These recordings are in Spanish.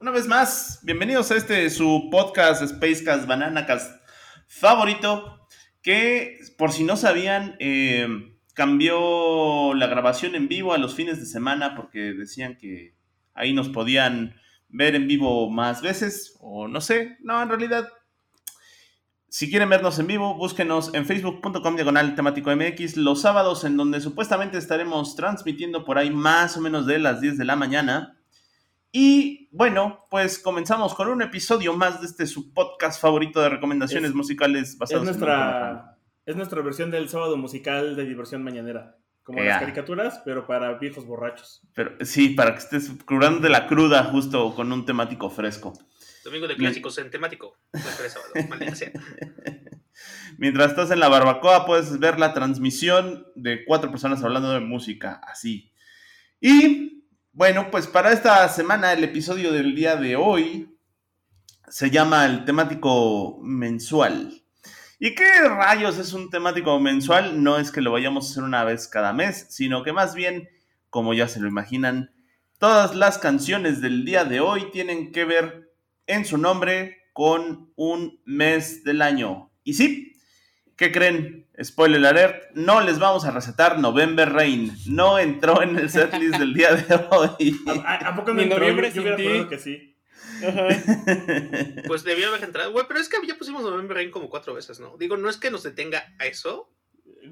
Una vez más, bienvenidos a este su podcast Spacecast Bananacast favorito, que por si no sabían, eh, cambió la grabación en vivo a los fines de semana porque decían que ahí nos podían ver en vivo más veces, o no sé, no, en realidad si quieren vernos en vivo, búsquenos en facebook.com diagonal temático MX los sábados en donde supuestamente estaremos transmitiendo por ahí más o menos de las 10 de la mañana. Y bueno, pues comenzamos con un episodio más de este su podcast favorito de recomendaciones Es- musicales Es basados en nuestra, es nuestra versión del sábado musical de diversión mañanera. Como las caricaturas, pero para viejos borrachos. Pero sí, para que estés curando de la cruda justo con un temático fresco. Domingo de clásicos en temático. Sábado. Mientras estás en la barbacoa puedes ver la transmisión de cuatro personas hablando de música, así. Y bueno, pues para esta semana el episodio del día de hoy se llama el temático mensual. ¿Y qué rayos es un temático mensual? No es que lo vayamos a hacer una vez cada mes, sino que más bien, como ya se lo imaginan, todas las canciones del día de hoy tienen que ver en su nombre con un mes del año. Y sí, ¿qué creen? Spoiler alert, no les vamos a recetar November Rain. No entró en el setlist del día de hoy. ¿A, a- a poco no Mi entró? noviembre Yo- yo hubiera que sí. Pues debió haber entrado. Güey, pero es que ya pusimos November Rain como cuatro veces, ¿no? Digo, no es que nos detenga a eso.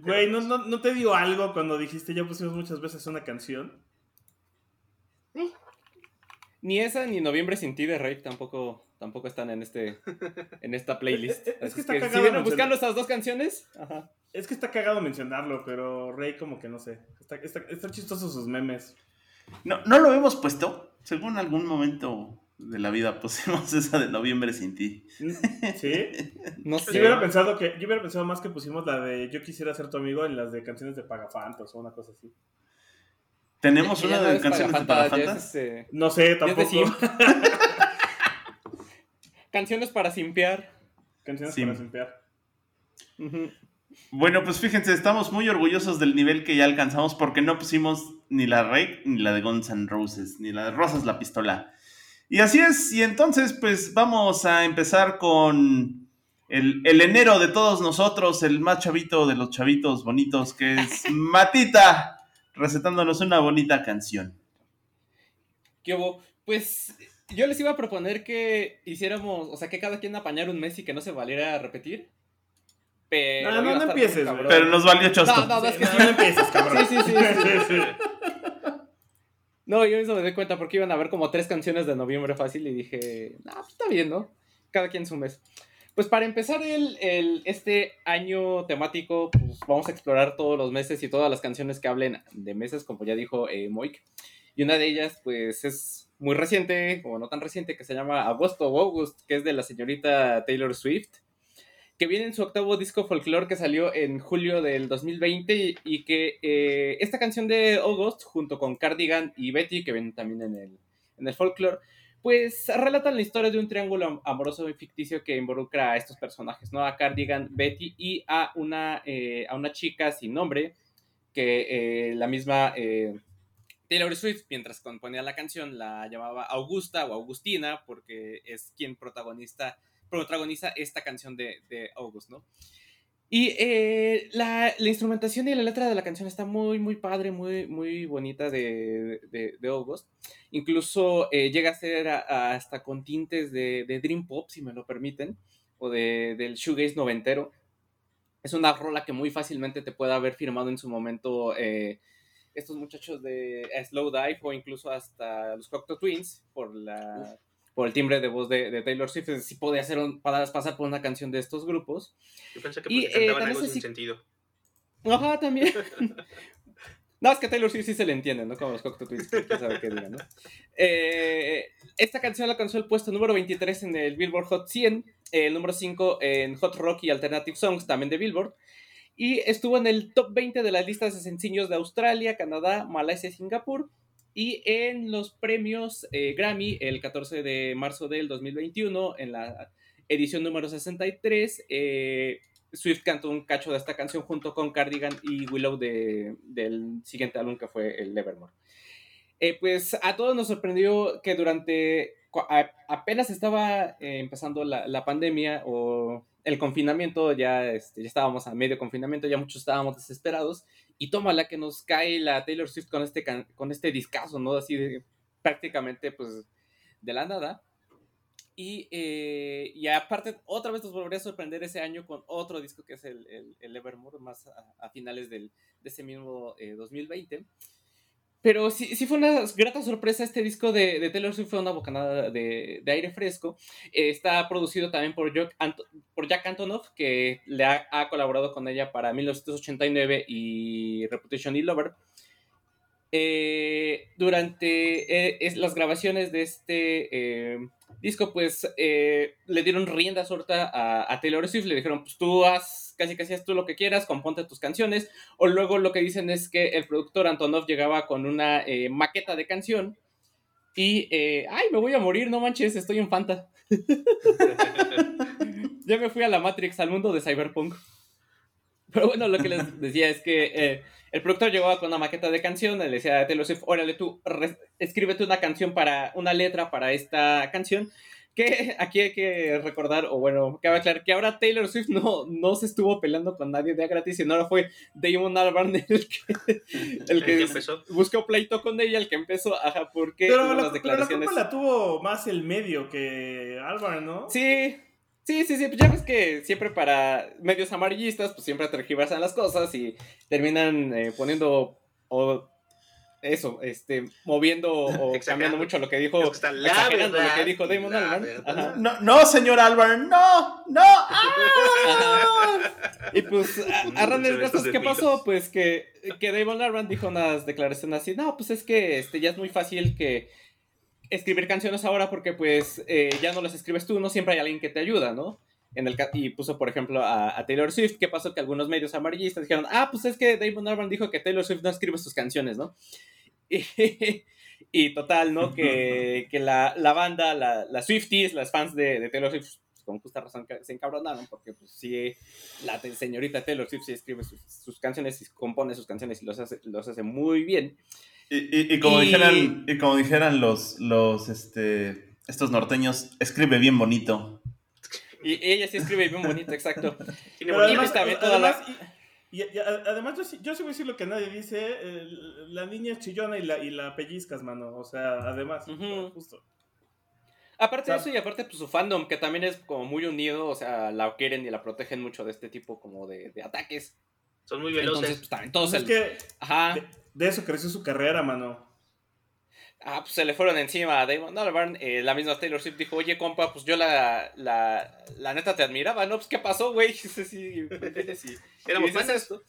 Güey, ¿no, no, no te dio algo cuando dijiste ya pusimos muchas veces una canción? Ni esa ni Noviembre sin ti de Rave tampoco, tampoco están en este en esta playlist. Es- es- es que está que cagado si vienen buscando estas dos canciones, ajá. Es que está cagado mencionarlo, pero Rey como que no sé. Está, está, está chistoso sus memes. No, no lo hemos puesto. Según algún momento de la vida pusimos esa de Noviembre sin ti. ¿Sí? No Yo sé. hubiera pensado que yo hubiera pensado más que pusimos la de Yo quisiera ser tu amigo en las de canciones de Pagafantos o una cosa así. Tenemos una no de es canciones de ya Pagafantas. es, este, No sé, de tampoco. Canciones para simpear. canciones para simpear. Bueno, pues fíjense, estamos muy orgullosos del nivel que ya alcanzamos porque no pusimos ni la Rey ni la de Guns N' Roses, ni la de Rosas la Pistola. Y así es, y entonces pues vamos a empezar con el, el enero de todos nosotros, el más chavito de los chavitos bonitos, que es Matita, recetándonos una bonita canción. ¿Qué hubo? Pues yo les iba a proponer que hiciéramos, o sea, que cada quien apañara un mes y que no se valiera repetir. Pero. No, no, no empieces, cabrón. Pero nos valió chosto. No, no, no, es que No, no empieces, cabrón. Sí, sí, sí, sí. No, yo mismo me di cuenta porque iban a haber como tres canciones de noviembre fácil y dije, no, pues está bien, ¿no? Cada quien su mes. Pues para empezar el, el- este año temático, pues vamos a explorar todos los meses y todas las canciones que hablen de meses, como ya dijo eh, Moik. Y una de ellas, pues es muy reciente, o no tan reciente, que se llama Agosto o August, que es de la señorita Taylor Swift que viene en su octavo disco folklore que salió en julio del 2020 y, que eh, esta canción de August, junto con Cardigan y Betty, que vienen también en el, en el folklore, pues relatan la historia de un triángulo am- amoroso y ficticio que involucra a estos personajes, ¿no? A Cardigan, Betty y a una, eh, a una chica sin nombre que eh, la misma eh, Taylor Swift, mientras componía la canción, la llamaba Augusta o Augustina, porque es quien protagonista, protagoniza esta canción de, de August, ¿no? Y eh, la, la instrumentación y la letra de la canción está muy, muy padre, muy, muy bonita de, de, de August. Incluso eh, llega a ser hasta con tintes de, Dream Pop, si me lo permiten, o de, del shoegaze noventero. Es una rola que muy fácilmente te puede haber firmado en su momento eh, estos muchachos de Slow Dive o incluso hasta los Cocteau Twins por la por el timbre de voz de, de Taylor Swift, si podía hacer un, pasar por una canción de estos grupos. Yo pensé que Y, eh, algo sin si- sentido. Ajá, también. No, es que Taylor Swift sí se le entiende, ¿no? Como los Cocteau Twins, que sabe qué digan, ¿no? Eh, esta canción alcanzó el puesto número 23 en el Billboard Hot 100, el número 5 en Hot Rock y Alternative Songs, también de Billboard, y estuvo en el top 20 de las listas de sencillos de Australia, Canadá, Malasia y Singapur, y en los premios eh, Grammy, el 14 de marzo del 2021, en la edición número 63, eh, Swift cantó un cacho de esta canción junto con Cardigan y Willow de, del siguiente álbum que fue el Nevermore. Eh, pues a todos nos sorprendió que durante apenas estaba eh, empezando la, la, pandemia o el confinamiento, ya, este, ya estábamos a medio confinamiento, ya muchos estábamos desesperados, y toma la que nos cae la Taylor Swift con este, con este discazo, ¿no? Así de prácticamente, pues, de la nada. Y, eh, y, aparte, otra vez nos volvería a sorprender ese año con otro disco que es el, el, el Evermore, más a, finales del, de ese mismo 2020. Eh, Pero sí, sí fue una grata sorpresa este disco de, de Taylor Swift, fue una bocanada de, de aire fresco. Eh, está producido también por Jack, por Jack Antonoff, que le ha, ha, colaborado con ella para 1989 y Reputation y Lover. durante las grabaciones de este disco, pues eh, le dieron rienda suelta a, a, Taylor Swift, le dijeron, pues tú haz casi casi haz tú lo que quieras, componte tus canciones, o luego lo que dicen es que el productor Antonov llegaba con una eh, maqueta de canción y, eh, ay, me voy a morir, no manches, estoy en Fanta. ya me fui a la Matrix, al mundo de Cyberpunk. Pero bueno, lo que les decía es que eh, el productor llegó con una maqueta de canción, le decía a Taylor Swift, órale tú, escríbete una canción para, una letra para esta canción, que aquí hay que recordar, o bueno, cabe aclarar que ahora Taylor Swift no, no se estuvo peleando con nadie de gratis, sino ahora fue Damon Albarn el que, el que, empezó? buscó pleito con ella, el que empezó, ajá, porque pero la, las declaraciones... Pero la la tuvo más el medio que Albarn, ¿no? Sí, Sí, sí, sí, pues ya ves que siempre para medios amarillistas, pues siempre tergiversan las cosas y terminan eh, poniendo o eso, este, moviendo o cambiando mucho lo que dijo, la verdad, lo que dijo Damon Albarn. No, no, señor Albarn, no, no. ¡Ah! Y pues, a, a grandes ¿qué pasó? Pues que, que Damon Albarn dijo unas declaraciones así, no, pues es que este, ya es muy fácil que escribir canciones ahora porque pues eh, ya no las escribes tú, no siempre hay alguien que te ayuda, ¿no? En el, y puso, por ejemplo, a, Taylor Swift, ¿qué pasó? Que algunos medios amarillistas dijeron, ah, pues es que Damon Albarn dijo que Taylor Swift no escribe sus canciones, ¿no? Y, total, ¿no? Que, que la, la, banda, la, las Swifties, las fans de, de, Taylor Swift, con justa razón se encabronaron, porque pues sí, la señorita Taylor Swift sí escribe sus, sus canciones y compone sus canciones y los hace, los hace muy bien. Y, y, como dijeran, y como dijeran los, los este, estos norteños, escribe bien bonito. Y ella sí escribe bien bonito, exacto. Tiene además, además, y, además yo, yo sí voy a decir lo que nadie dice, la niña es chillona y la, y la pellizcas, mano. O sea, además, justo. Aparte de eso y aparte pues su fandom, que también es como muy unido, o sea, la quieren y la protegen mucho de este tipo como de, de ataques. Son muy veloces. Entonces, pues, también todos pues es que Ajá. De eso creció su carrera, mano. Ah, pues se le fueron encima a Damon Albarn. Eh, la misma Taylor Swift dijo, oye, compa, pues yo la, la, la neta te admiraba, ¿no? Pues, ¿qué pasó, güey? sí, sí, Éramos panas. Esto?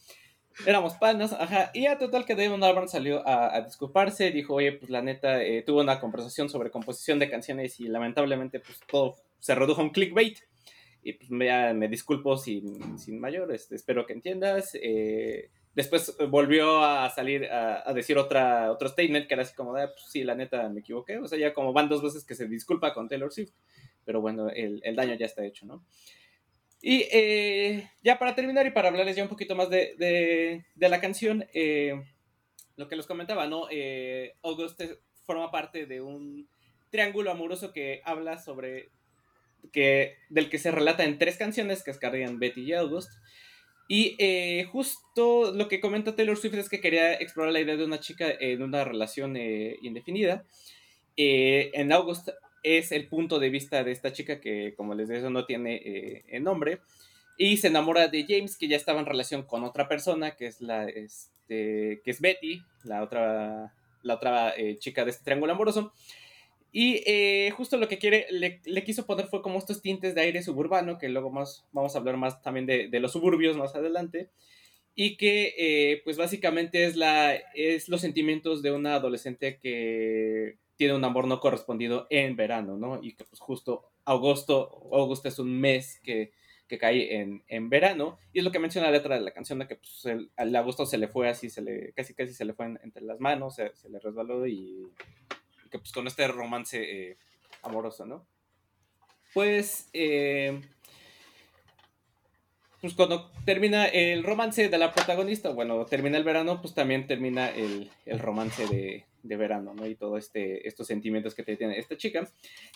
Éramos panas, ajá. Y a total que Damon Albarn salió a, a disculparse. Dijo, oye, pues la neta, eh, tuvo una conversación sobre composición de canciones y lamentablemente, pues todo se redujo a un clickbait. Y pues me, me disculpo sin, sin mayor, este, espero que entiendas. Eh, Después eh, volvió a salir a, decir otra, otro statement que era así como, ah, pues sí, la neta me equivoqué. O sea, ya como van dos veces que se disculpa con Taylor Swift. Pero bueno, el, el daño ya está hecho, ¿no? Y eh, ya para terminar y para hablarles ya un poquito más de, de, de la canción, eh, lo que les comentaba, ¿no? August forma parte de un triángulo amoroso que habla sobre, que, del que se relata en tres canciones, que es Cardigan, Betty y August. Y eh, justo lo que comenta Taylor Swift es que quería explorar la idea de una chica en una relación eh, indefinida. Eh, en August es el punto de vista de esta chica que, como les decía, no tiene nombre. Y se enamora de James, que ya estaba en relación con otra persona, que es, la, este, que es Betty, la otra, la otra chica de este triángulo amoroso. Y eh, justo lo que quiere, le, quiso poner fue como estos tintes de aire suburbano, que luego más, vamos a hablar más también de, los suburbios más adelante. y que eh, pues básicamente es, la, es los sentimientos de una adolescente que tiene un amor no correspondido en verano, ¿no? Y que pues justo agosto, agosto es un mes que, que cae en, en, verano, y es lo que menciona la letra de la canción, de que pues, el, al agosto se le fue así, se le, casi casi se le fue entre las manos, se, se le resbaló y, que pues con este romance eh, amoroso, ¿no? Pues... Eh, pues cuando termina el romance de la protagonista, bueno, termina el verano, pues también termina el, el romance de, de, verano, ¿no? Y todo este, estos sentimientos que tiene esta chica,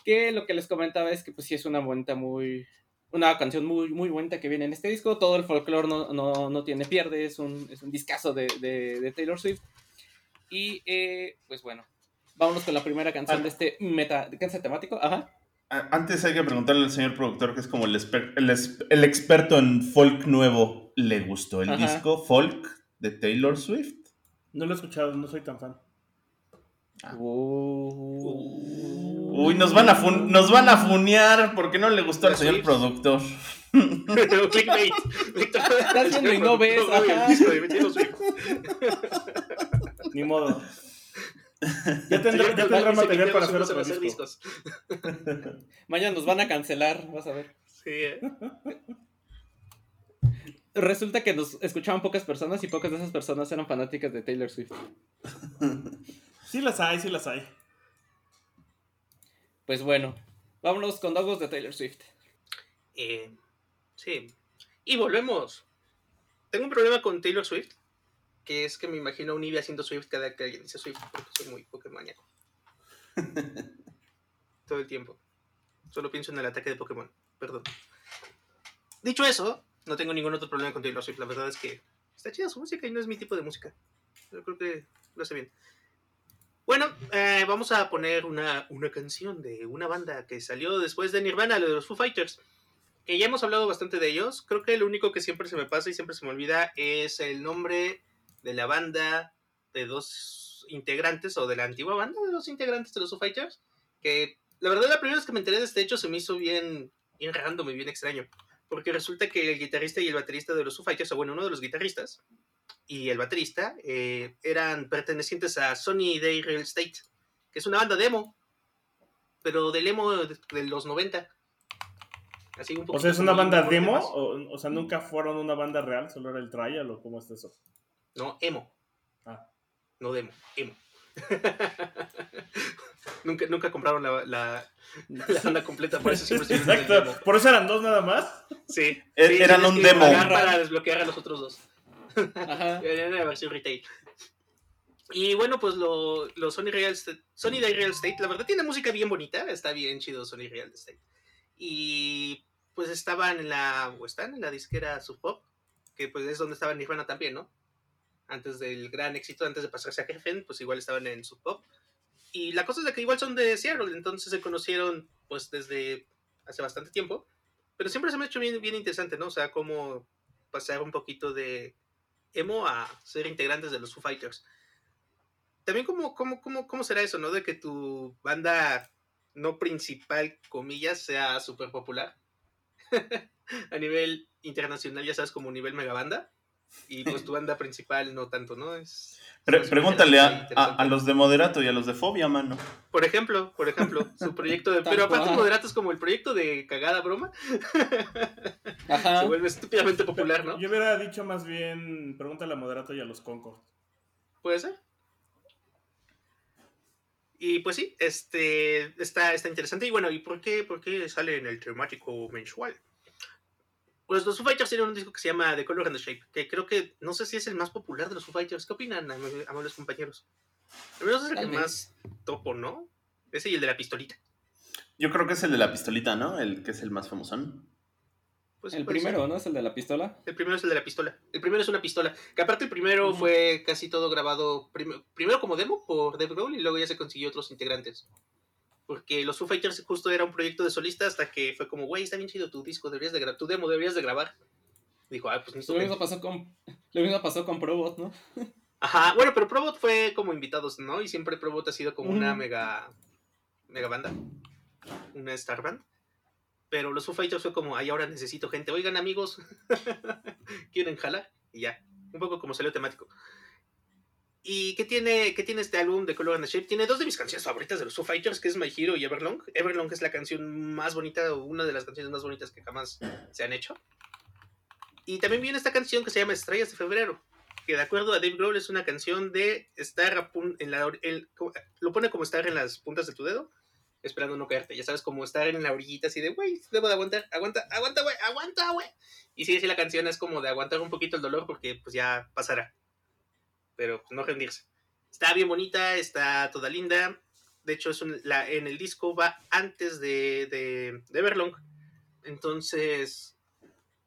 que lo que les comentaba es que pues sí es una bonita muy, una canción muy, muy bonita que viene en este disco, todo el folclore no, no, no tiene pierde, es un, es un discazo de, de, de Taylor Swift. Y eh, pues bueno, vámonos con la primera canción de este meta, ¿canción temático? Ajá. Antes hay que preguntarle al señor productor, que es como el, el, el experto en folk nuevo, ¿le gustó el Ajá. disco folk de Taylor Swift? No lo he escuchado, no soy tan fan. Ah. Uh, Uy, nos van, a fun nos van a funear porque no le gustó al señor Swift? productor. Clickbait. Estás viendo y no ves. Ajá. Ni modo. Ya tendrá, ya tendrá material para hacer discos. Mañana nos van a cancelar, vas a ver. Sí, ¿eh? Resulta que nos escuchaban pocas personas y pocas de esas personas eran fanáticas de Taylor Swift. Sí las hay, sí las hay. Pues bueno, vámonos con Dogos de Taylor Swift. Eh, sí. Y volvemos. Tengo un problema con Taylor Swift que es que me imagino a un Eevee haciendo Swift cada que alguien dice Swift, porque soy muy Pokémoníaco. Todo el tiempo. Solo pienso en el ataque de Pokémon. Perdón. Dicho eso, no tengo ningún otro problema con Taylor Swift. La verdad es que está chida su música y no es mi tipo de música. Yo creo que lo hace bien. Bueno, eh, vamos a poner una, una canción de una banda que salió después de Nirvana, de los Foo Fighters que ya hemos hablado bastante de ellos. Creo que lo único que siempre se me pasa y siempre se me olvida es el nombre de la banda de dos integrantes, o de la antigua banda de dos integrantes de los Foo Fighters, que la verdad la primera vez que me enteré de este hecho se me hizo bien, bien random y bien extraño, porque resulta que el guitarrista y el baterista de los Foo Fighters, o bueno, uno de los guitarristas y el baterista, eh, eran pertenecientes a Sony Day Real Estate, que es una banda demo, pero del emo de, de los 90. Así un o sea, ¿es una banda demo? O, o, sea, ¿nunca fueron una banda real? ¿Solo era el trial o cómo es eso? No, emo. Ah. No demo, emo. nunca, nunca compraron la, la, la, banda completa, por eso siempre Exacto, por eso eran dos nada más. Sí. Er, sí eran un demo. Para desbloquear a los otros dos. Ajá. Era la versión retail. Y bueno, pues lo, lo Sony Real Estate, Sony Day Real Estate, la verdad tiene música bien bonita, está bien chido Sony Real Estate. Y pues estaban en la, o están en la disquera Sub Pop, que pues es donde estaba Nirvana también, ¿no? Antes del gran éxito, antes de pasarse a Geffen, pues igual estaban en Sub Pop. Y la cosa es de que igual son de Seattle, entonces se conocieron pues desde hace bastante tiempo. Pero siempre se me ha hecho bien, bien interesante, ¿no? O sea, cómo pasar un poquito de emo a ser integrantes de los Foo Fighters. También cómo, cómo, cómo, cómo será eso, ¿no? De que tu banda no principal, comillas, sea súper popular. a nivel internacional, ya sabes, como nivel megabanda y pues tu banda principal no tanto, ¿no? Es, Pre pregúntale a, a, a, los de Moderato y a los de Fobia, mano. Por ejemplo, por ejemplo, su proyecto de... pero aparte Moderato es como el proyecto de cagada broma. Ajá. Se vuelve estúpidamente popular, ¿no? Yo hubiera dicho más bien, pregúntale a Moderato y a los Concord. Puede ser. Y pues sí, este está, está interesante. Y bueno, ¿y por qué, por qué sale en el temático mensual? Pues los Foo Fighters tienen un disco que se llama The Color and the Shape, que creo que no sé si es el más popular de los Foo Fighters. ¿Qué opinan, amables compañeros? Al menos es el Tal que vez. más topo, ¿no? Ese y el de la pistolita. Yo creo que es el de la pistolita, ¿no? El que es el más famoso. Pues el primero, ser. ¿no? ¿Es el de la pistola? El primero es el de la pistola. El primero es una pistola. Que aparte el primero uh -huh. fue casi todo grabado prim primero como demo por Dave Grohl y luego ya se consiguió otros integrantes. Porque los Foo Fighters justo era un proyecto de solista hasta que fue como, güey, está bien chido tu disco, deberías de grabar, tu demo deberías de grabar. Dijo, ah, pues Lo mismo, pasó con, lo mismo pasó con Probot, ¿no? Ajá, bueno, pero Probot fue como invitados, ¿no? Y siempre Probot ha sido como mm. una mega, mega banda, una star band. Pero los Foo Fighters fue como, ay, ahora necesito gente. Oigan, amigos, ¿quieren jalar? Y ya. un poco como salió temático. ¿Y qué tiene, qué tiene este álbum de Color and the Shape? Tiene dos de mis canciones favoritas de los Foo Fighters, que es My Hero y Everlong. Everlong es la canción más bonita, o una de las canciones más bonitas que jamás se han hecho. Y también viene esta canción que se llama Estrellas de Febrero, que de acuerdo a Dave Grohl es una canción de estar en la... lo pone como estar en las puntas de tu dedo, esperando no caerte. Ya sabes, como estar en la orillita así de, güey, debo de aguantar, aguanta, aguanta, güey, aguanta, güey. Y sí, sí, la canción es como de aguantar un poquito el dolor porque pues ya pasará pero pues, no rendirse. Está bien bonita, está toda linda. De hecho, es la, en el disco va antes de, de, de Everlong. Entonces,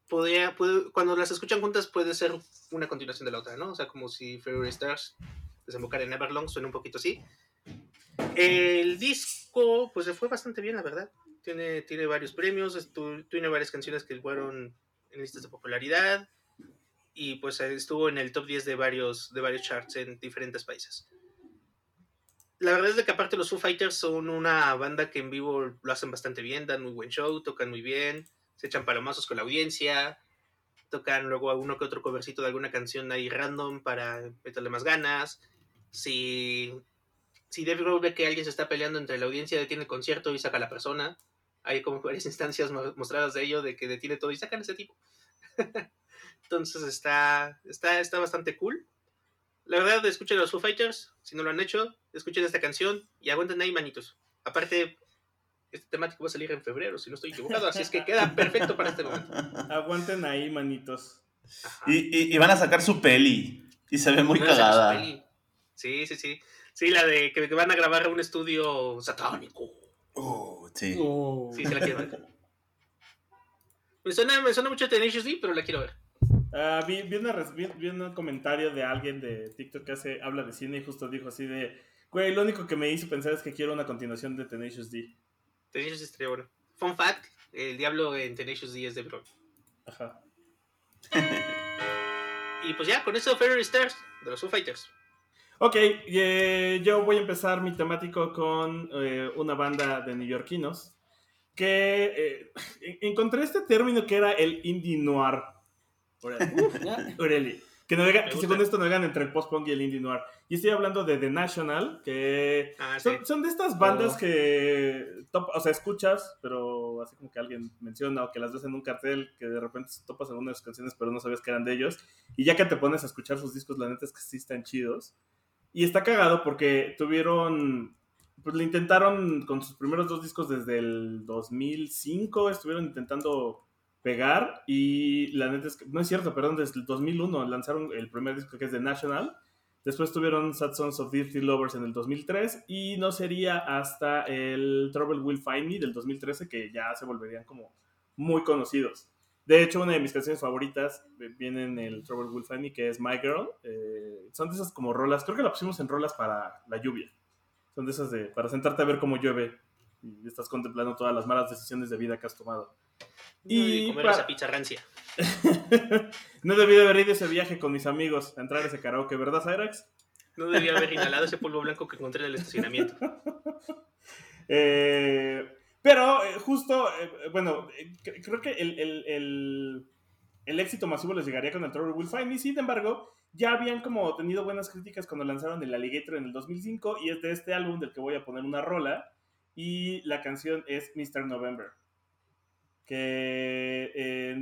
podría, puede, cuando las escuchan juntas puede ser una continuación de la otra, ¿no? O sea, como si Fairy Stars desembocar en Everlong, suena un poquito así. El disco, pues se fue bastante bien, la verdad. Tiene, tiene varios premios, tiene varias canciones que fueron en listas de popularidad y pues estuvo en el top 10 de varios, de varios charts en diferentes países. La verdad es que aparte los Foo Fighters son una banda que en vivo lo hacen bastante bien, dan muy buen show, tocan muy bien, se echan palomazos con la audiencia, tocan luego alguno que otro covercito de alguna canción ahí random para meterle más ganas. Si, si Dave Grohl ve que alguien se está peleando entre la audiencia, detiene el concierto y saca a la persona. Hay como varias instancias mostradas de ello, de que detiene todo y sacan a ese tipo. Entonces está, está, está bastante cool. La verdad, escuchen a los Foo Fighters. Si no lo han hecho, escuchen esta canción y aguanten ahí, manitos. Aparte, este temático va a salir en febrero, si no estoy equivocado, así es que queda perfecto para este momento. Aguanten ahí, manitos. Y, y, van a sacar su peli. Y se ve muy cagada. Sí, sí, sí. Sí, la de que, van a grabar un estudio satánico. Oh, sí. Oh. Sí, se la quiero ver. Me suena, me suena mucho Tenacious D, pero la quiero ver. Uh, vi, un comentario de alguien de TikTok que hace, habla de cine y justo dijo así de, güey, lo único que me hizo pensar es que quiero una continuación de Tenacious D. Tenacious D estaría bueno. Fun fact, el diablo en Tenacious D es de Bro. Ajá. y pues ya, con eso Fairy Stars de los Foo Fighters. Ok, eh, yo voy a empezar mi temático con eh, una banda de neoyorquinos que eh, encontré este término que era el indie noir. Que, según esto navegan entre el post-punk y el indie noir. Y estoy hablando de The National, que ah, son, de estas bandas oh. que, o sea, escuchas, pero así como que alguien menciona o que las ves en un cartel, que de repente topas algunas de sus canciones, pero no sabías que eran de ellos. Y ya que te pones a escuchar sus discos, la neta es que sí están chidos. Y está cagado porque tuvieron, pues le intentaron con sus primeros dos discos desde el 2005, estuvieron intentando pegar y la neta es que, no es cierto, perdón, desde el 2001 lanzaron el primer disco que es The National, después tuvieron Sad Sons of Dirty Lovers en el 2003 y no sería hasta el Trouble Will Find Me del 2013 que ya se volverían como muy conocidos. De hecho, una de mis canciones favoritas viene en el Trouble Will Find Me, que es My Girl. Eh, son de esas como rolas, creo que la pusimos en rolas para la lluvia. Son de esas de, para sentarte a ver cómo llueve y estás contemplando todas las malas decisiones de vida que has tomado. Y comer esa pizza rancia. no debí de haber ido ese viaje con mis amigos a entrar a ese karaoke, ¿verdad, Cyrax? No debía haber inhalado ese polvo blanco que encontré en el estacionamiento. Eh, pero eh, justo, eh, bueno, creo que el, éxito masivo les llegaría con el Trouble Will Find Me. Sin embargo, ya habían como tenido buenas críticas cuando lanzaron el Alligator en el 2005 y es de este álbum del que voy a poner una rola y la canción es Mr. November que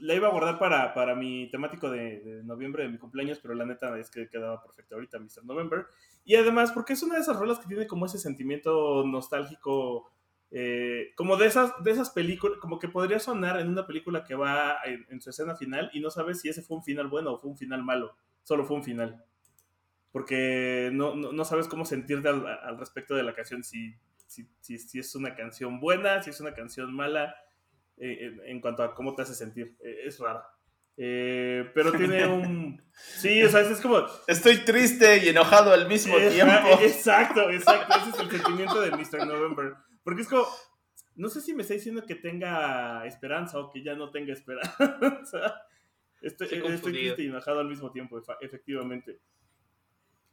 la iba a guardar para, para mi temático de, noviembre de mi cumpleaños, pero la neta es que quedaba perfecto ahorita, Mr. November. Y además, porque es una de esas rolas que tiene como ese sentimiento nostálgico, eh, como de esas, de esas películas, como que podría sonar en una película que va en, su escena final y no sabes si ese fue un final bueno o fue un final malo, solo fue un final. Porque no, no, sabes cómo sentirte al, al, respecto de la canción, si, si, si, si es una canción buena, si es una canción mala eh, en cuanto a cómo te hace sentir. Eh, es raro eh, pero tiene un... Sí, o sea, es como... Estoy triste y enojado al mismo tiempo. Exacto, exacto. Ese es el sentimiento de Mr. November. Porque es como... No sé si me está diciendo que tenga esperanza o que ya no tenga esperanza. estoy, estoy triste y enojado al mismo tiempo, efectivamente.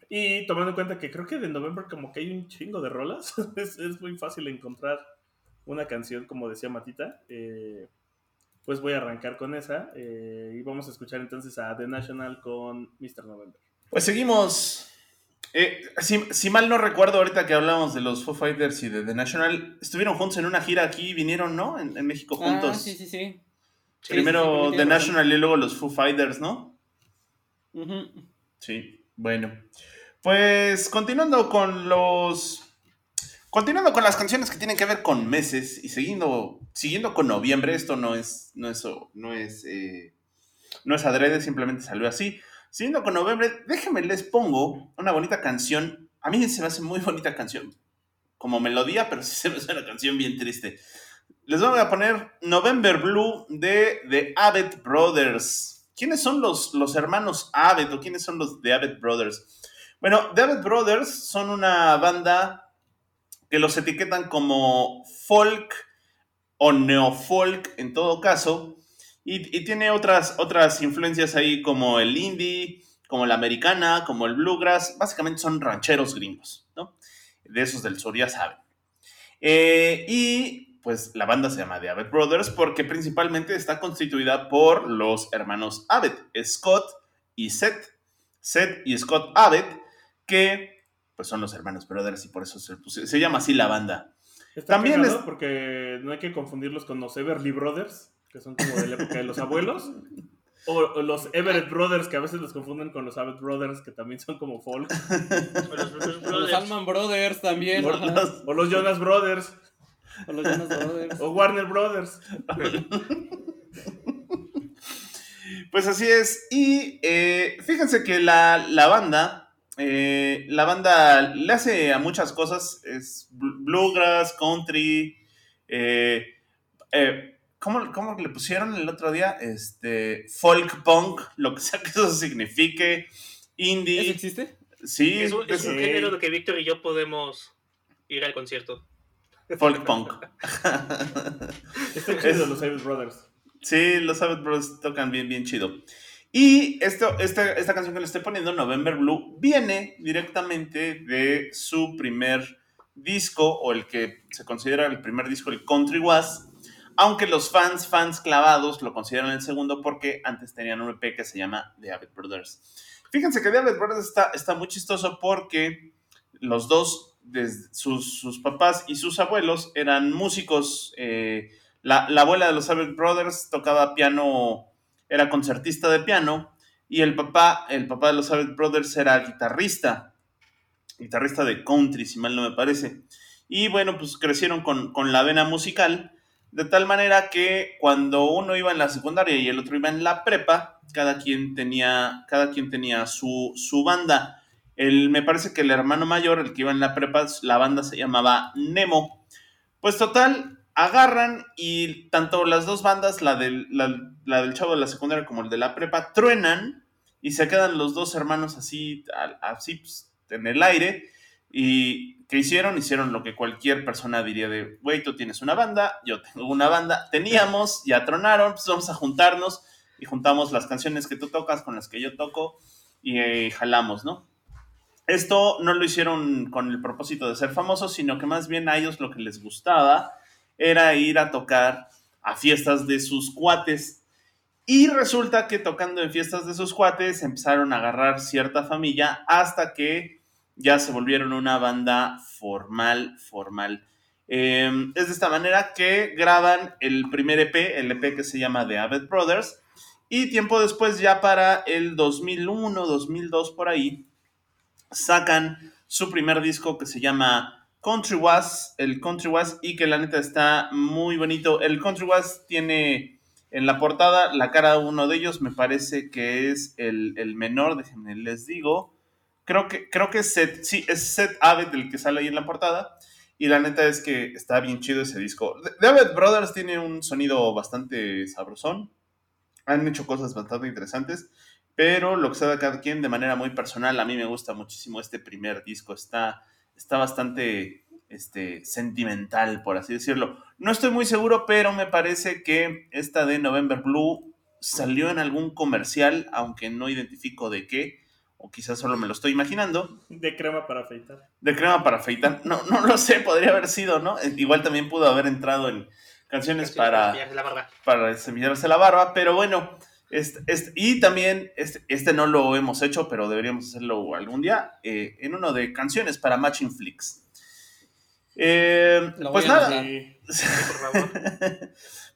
Y tomando en cuenta que creo que de November como que hay un chingo de rolas, es, es muy fácil encontrar una canción, como decía Matita, eh, pues voy a arrancar con esa. Eh, y vamos a escuchar entonces a The National con Mr. November. Pues seguimos. Eh, si, mal no recuerdo, ahorita que hablamos de los Foo Fighters y de The National, estuvieron juntos en una gira aquí, vinieron, ¿no? En, México ah, juntos. Ah, sí, sí, sí. Primero The National y luego los Foo Fighters, ¿no? Sí, bueno. Pues continuando con los. Continuando con las canciones que tienen que ver con meses y siguiendo, siguiendo con noviembre, esto no es, no no es, eh, no es adrede, simplemente salió así. Siguiendo con noviembre, déjenme les pongo una bonita canción. A mí se me hace muy bonita canción. Como melodía, pero sí se me hace una canción bien triste. Les voy a poner November Blue de The Abbott Brothers. ¿Quiénes son los, los hermanos Abbott o quiénes son los The Abbott Brothers? Bueno, The Abbott Brothers son una banda que los etiquetan como folk o neofolk en todo caso. Y, tiene otras, otras influencias ahí como el indie, como la americana, como el bluegrass. Básicamente son rancheros gringos, ¿no? De esos del sur, ya saben. Eh, y pues la banda se llama The Abbott Brothers porque principalmente está constituida por los hermanos Abbott, Scott y Seth. Seth y Scott Abbott, que pues son los hermanos Brothers y por eso se, llama así la banda. También es porque no hay que confundirlos con los Everly Brothers que son como de la época de los abuelos. O, los Everett Brothers, que a veces los confunden con los Abbott Brothers, que también son como folk. O los, los Alman Brothers también. O los, Jonas Brothers. O los Jonas Brothers. O Warner Brothers. Pues así es. Y eh, fíjense que la, banda, eh, la banda le hace a muchas cosas. Es bluegrass, country, eh, eh ¿Cómo, le pusieron el otro día? Este, folk punk, lo que sea que eso signifique, indie. ¿Eso existe? Sí. Es un, género de que Víctor y yo podemos ir al concierto. Folk punk. Está chido los Abbott Brothers. Sí, los Abbott Brothers tocan bien, bien chido. Y esta, esta canción que le estoy poniendo, November Blue, viene directamente de su primer disco, o el que se considera el primer disco, el Country Was, aunque los fans, fans clavados lo consideran el segundo porque antes tenían un EP que se llama The Abbott Brothers. Fíjense que The Abbott Brothers está, está muy chistoso porque los dos, sus, papás y sus abuelos, eran músicos. Eh, la, abuela de los Abbott Brothers tocaba piano, era concertista de piano, y el papá, el papá de los Abbott Brothers era guitarrista, guitarrista de country, si mal no me parece. Y bueno, pues crecieron con, con la vena musical de tal manera que cuando uno iba en la secundaria y el otro iba en la prepa, cada quien tenía, cada quien tenía su, su banda. El, me parece que el hermano mayor, el que iba en la prepa, la banda se llamaba Nemo. Pues total, agarran y tanto las dos bandas, la del, la, del chavo de la secundaria como el de la prepa, truenan y se quedan los dos hermanos así, así pues, en el aire. Y ¿Qué hicieron? Hicieron lo que cualquier persona diría de, güey, tú tienes una banda, yo tengo una banda, teníamos, ya tronaron, pues vamos a juntarnos y juntamos las canciones que tú tocas con las que yo toco y eh, jalamos, ¿no? Esto no lo hicieron con el propósito de ser famosos, sino que más bien a ellos lo que les gustaba era ir a tocar a fiestas de sus cuates. Y resulta que tocando en fiestas de sus cuates empezaron a agarrar cierta familia hasta que ya se volvieron una banda formal, formal. Em, es de esta manera que graban el primer EP, el EP que se llama The Abbott Brothers, y tiempo después, ya para el 2001, 2002 por ahí, sacan su primer disco que se llama Country Was, el Country Was, y que la neta está muy bonito. El Country Was tiene en la portada la cara de uno de ellos, me parece que es el, el menor, déjenme les digo, Creo que, creo que es Seth, sí, es Seth Abbott el que sale ahí en la portada. Y la neta es que está bien chido ese disco. David Brothers tiene un sonido bastante sabrosón. Han hecho cosas bastante interesantes. Pero lo que sea de cada quien de manera muy personal, a mí me gusta muchísimo este primer disco. Está, está bastante este, sentimental, por así decirlo. No estoy muy seguro, pero me parece que esta de November Blue salió en algún comercial, aunque no identifico de qué o quizás solo me lo estoy imaginando. De crema para afeitar. De crema para afeitar. No, no lo sé, podría haber sido, ¿no? Eh, igual también pudo haber entrado en, canciones, para, para semillarse la barba, pero bueno, este, este, y también, este, este no lo hemos hecho, pero deberíamos hacerlo algún día, eh, en uno de canciones para Matching Flicks. Eh, pues nada.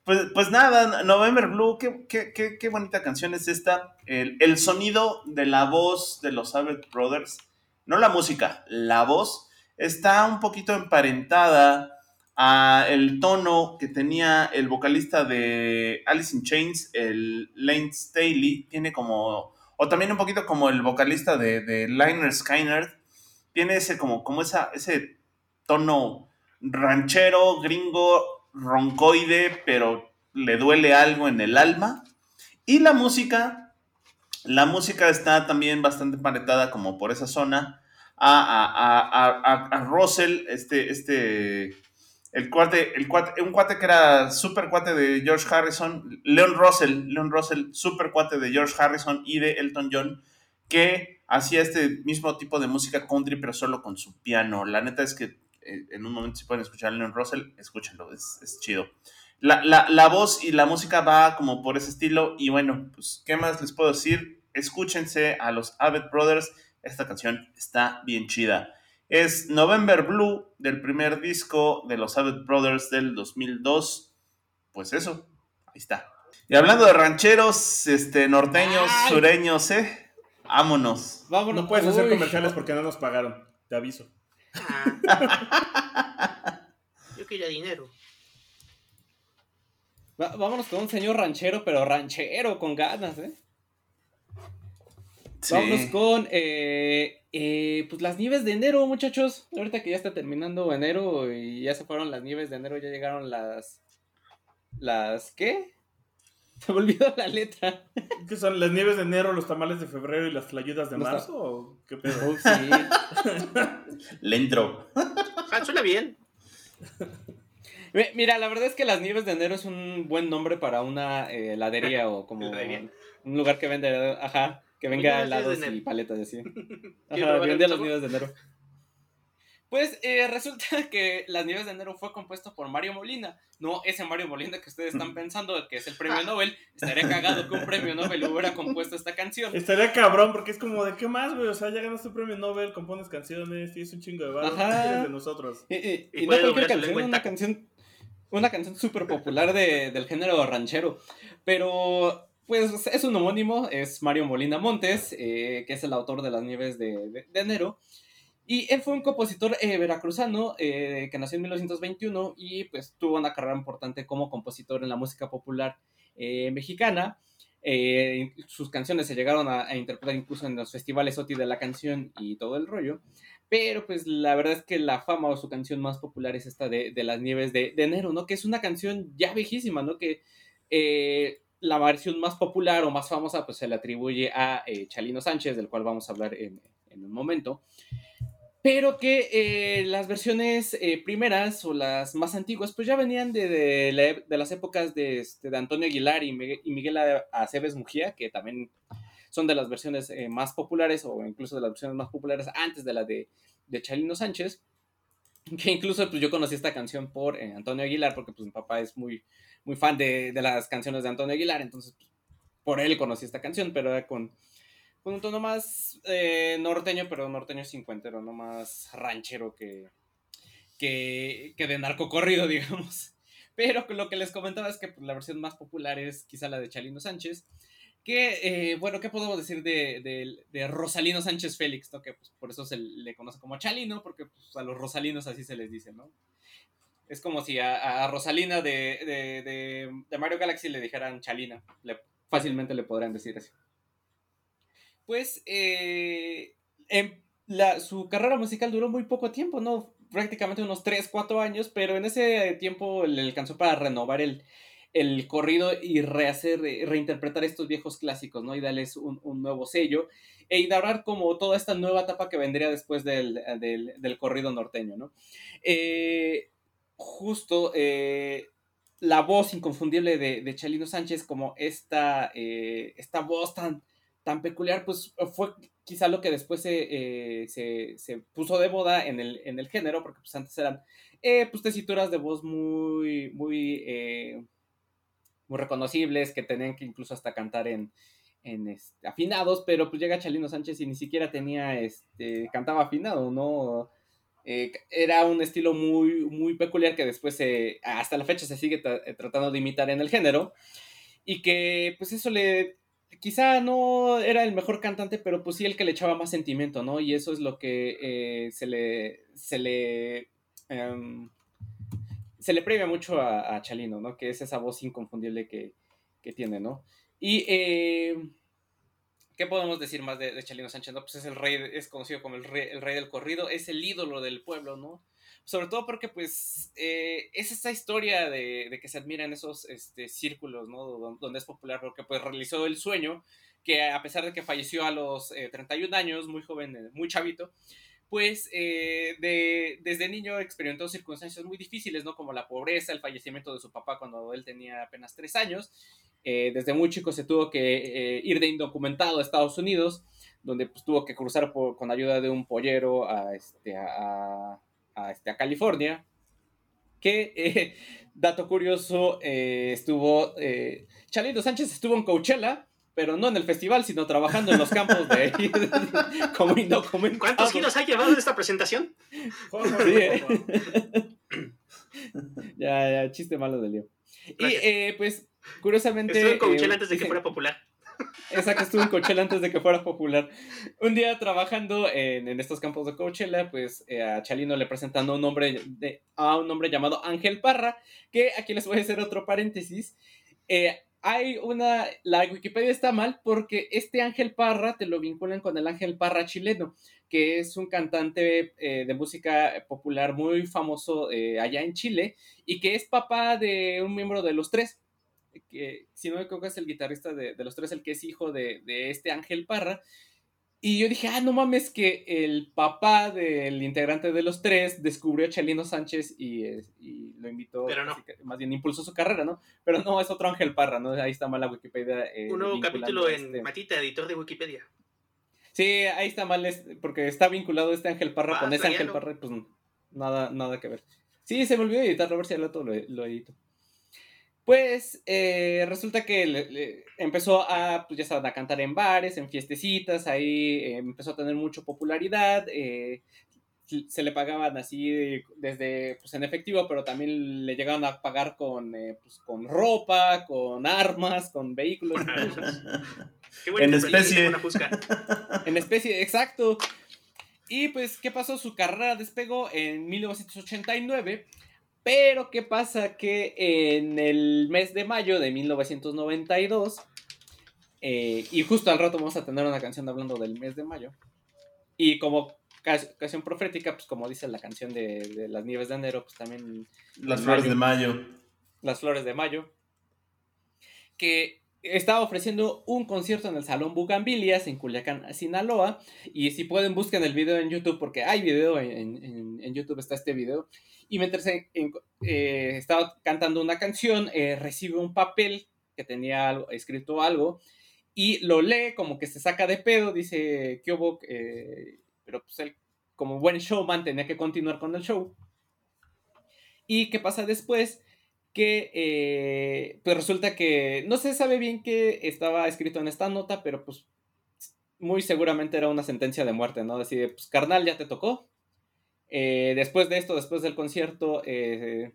pues, pues, nada, November Blue, qué, qué, bonita canción es esta. El, el, sonido de la voz de los Abbott Brothers, no la música, la voz, está un poquito emparentada a el tono que tenía el vocalista de Alice in Chains, el Lane Staley, tiene como, o también un poquito como el vocalista de, de Liner Skyner, tiene ese como, como esa, ese tono ranchero, gringo, roncoide, pero le duele algo en el alma. Y la música, la música está también bastante paretada como por esa zona a, a, a Russell, este, este el cuate, el cuate, un cuate que era super cuate de George Harrison, Leon Russell, Leon Russell, super cuate de George Harrison y de Elton John, que hacía este mismo tipo de música country, pero solo con su piano. La neta es que eh, en un momento si pueden escuchar a Leon Russell, escúchenlo, es, es chido. La, la, la, voz y la música va como por ese estilo y bueno, pues, ¿qué más les puedo decir? Escúchense a los Abbott Brothers, esta canción está bien chida es November Blue del primer disco de los Abbott Brothers del 2002. Pues eso, ahí está. Y hablando de rancheros, este, norteños, sureños, ¿eh? Vámonos. Vámonos. No puedes hacer comerciales porque no nos pagaron, te aviso. Ah. Yo quería dinero. vámonos con un señor ranchero, pero ranchero, con ganas, ¿eh? Vámonos con eh, eh, pues las nieves de enero, muchachos. Ahorita que ya está terminando enero y ya se fueron las nieves de enero, ya llegaron las. ¿Las qué? Se me olvidó la letra. ¿Qué son las nieves de enero, los tamales de febrero y las flayudas de marzo? ¿O qué pedo? Oh, sí. Lentro. Ah, suena bien. Mira, la verdad es que las nieves de enero es un buen nombre para una eh, heladería o como un lugar que vende, ajá, que venga helados y paletas así. Ajá, vende los nieves de enero. Pues eh, resulta que Las Nieves de Enero fue compuesto por Mario Molina. No ese Mario Molina que ustedes están pensando que es el premio Nobel. Estaría cagado que un premio Nobel hubiera compuesto esta canción. Estaría cabrón porque es como de qué más, güey. O sea, ya ganaste un premio Nobel, compones canciones, es un chingo de barro. de nosotros. Y, y, no cualquier canción, una canción, una canción súper popular de, del género ranchero. Pero pues es un homónimo, es Mario Molina Montes, eh, que es el autor de Las Nieves de, enero. Y él fue un compositor eh, veracruzano eh, que nació en 1921 y pues tuvo una carrera importante como compositor en la música popular mexicana. sus canciones se llegaron a, interpretar incluso en los festivales OTI de la canción y todo el rollo. Pero pues la verdad es que la fama o su canción más popular es esta de, Las Nieves de, enero, ¿no? Que es una canción ya viejísima, ¿no? Que la versión más popular o más famosa pues se le atribuye a eh, Chalino Sánchez, del cual vamos a hablar en, un momento. Pero que eh, las versiones eh, primeras o las más antiguas pues ya venían de, las épocas de, este, de, Antonio Aguilar y Miguel, Aceves Mujía, que también son de las versiones más populares o incluso de las versiones más populares antes de la de, Chalino Sánchez. Que incluso pues yo conocí esta canción por Antonio Aguilar porque pues mi papá es muy muy fan de, las canciones de Antonio Aguilar, entonces pues, por él conocí esta canción, pero era con, un tono más eh, norteño, pero norteño cincuentero, no más ranchero que, que, que de narcocorrido, digamos. Pero lo que les comentaba es que pues, la versión más popular es quizá la de Chalino Sánchez. Que, eh, bueno, ¿qué podemos decir de, Rosalino Sánchez Félix? Que pues, por eso se le conoce como Chalino, porque a los rosalinos así se les dice, ¿no? Es como si a, Rosalina de, Mario Galaxy le dijeran Chalina. fácilmente le podrían decir así. Pues eh, su carrera musical duró muy poco tiempo, ¿no? Prácticamente unos 3, 4 años, pero en ese tiempo le alcanzó para renovar el, corrido y rehacer, reinterpretar estos viejos clásicos, ¿no? Y darles un, nuevo sello e inaugurar como toda esta nueva etapa que vendría después del, del corrido norteño, ¿no? Eh, justo eh, la voz inconfundible de, Chalino Sánchez como esta, eh, esta voz tan, tan peculiar, pues fue quizá lo que después se, se, puso de moda en el, en el género, porque pues antes eran pues tesituras de voz muy, muy, muy reconocibles, que tenían que incluso hasta cantar en, en este, afinados, pero pues llega Chalino Sánchez y ni siquiera tenía, este, cantaba afinado, ¿no? Eh, era un estilo muy, muy peculiar que después hasta la fecha se sigue eh, tratando de imitar en el género y que pues eso le, quizá no era el mejor cantante, pero pues sí el que le echaba más sentimiento, ¿no? Y eso es lo que eh, se le, se le, em, se le premia mucho a, Chalino, ¿no? Que es esa voz inconfundible que, que tiene, ¿no? Y, eh, ¿qué podemos decir más de, Chalino Sánchez? pues es el rey, es conocido como el rey, el rey del corrido, es el ídolo del pueblo, ¿no? Sobre todo porque, pues, eh, es esta historia de, que se admira en esos este, círculos, ¿no? Donde es popular, porque pues realizó el sueño, que a pesar de que falleció a los 31 eh, años, muy joven, muy chavito, pues de, desde niño experimentó circunstancias muy difíciles, ¿no? Como la pobreza, el fallecimiento de su papá cuando él tenía apenas tres años. Eh, desde muy chico se tuvo que eh, ir de indocumentado a Estados Unidos, donde pues, tuvo que cruzar con ayuda de un pollero a, este, a, este, a California. Que, dato curioso, estuvo... Chalito Sánchez estuvo en Coachella pero no en el festival, sino trabajando en los campos de como indocumentado. ¿Cuántos kilos ha llevado en esta presentación? Sí, ¿eh? ya, ya, chiste malo de lío. Y eh, pues, curiosamente. Estuve en Coachella eh, antes de que fuera popular. Exacto, estuve en Coachella antes de que fuera popular. Un día trabajando en, en estos campos de Coachella, pues a Chalino le presentan a un hombre, de, a un hombre llamado Ángel Parra, que aquí les voy a hacer otro paréntesis. Eh, hay una, la Wikipedia está mal porque este Ángel Parra te lo vinculan con el Ángel Parra chileno, que es un cantante eh, de música popular muy famoso eh, allá en Chile y que es papá de un miembro de los tres, que si no me equivoco es el guitarrista de, los tres, el que es hijo de, de este Ángel Parra. Y yo dije, ah, no mames, que el papá del integrante de los tres descubrió a Chalino Sánchez y, lo invitó, Pero no. más bien impulsó su carrera, ¿no? Pero no, es otro Ángel Parra, ¿no? Ahí está mal la Wikipedia. Eh, Un nuevo capítulo en este Matita, editor de Wikipedia. Sí, ahí está mal, porque está vinculado este Ángel Parra con ese Ángel Parra, pues nada, nada que ver. Sí, se me olvidó editarlo, a ver si al otro lo, lo edito. Pues eh, resulta que empezó a, pues ya saben, a cantar en bares, en fiestecitas, ahí eh, empezó a tener mucha popularidad, eh, se le pagaban así desde, pues en efectivo, pero también le llegaban a pagar con, pues, con ropa, con armas, con vehículos. en especie. en especie, exacto. Y pues, ¿qué pasó? Su carrera despegó en 1989 pero, ¿qué pasa? Que en el mes de mayo de 1992, eh, y justo al rato vamos a tener una canción hablando del mes de mayo, y como ocasión profética, pues como dice la canción de, las nieves de enero, pues también... Las flores de mayo. Las flores de mayo. Que estaba ofreciendo un concierto en el Salón Bugambilias en Culiacán, Sinaloa. Y si pueden, busquen el video en YouTube, porque hay video en, en YouTube, está este video y mientras eh, estaba cantando una canción, eh, recibe un papel que tenía escrito algo y lo lee como que se saca de pedo, dice Kyobok, eh, pero pues él como buen showman tenía que continuar con el show. ¿Y qué pasa después? Que pues resulta que no se sabe bien qué estaba escrito en esta nota, pero pues muy seguramente era una sentencia de muerte, ¿no? Así de, pues carnal, ya te tocó, eh, después de esto, después del concierto, eh,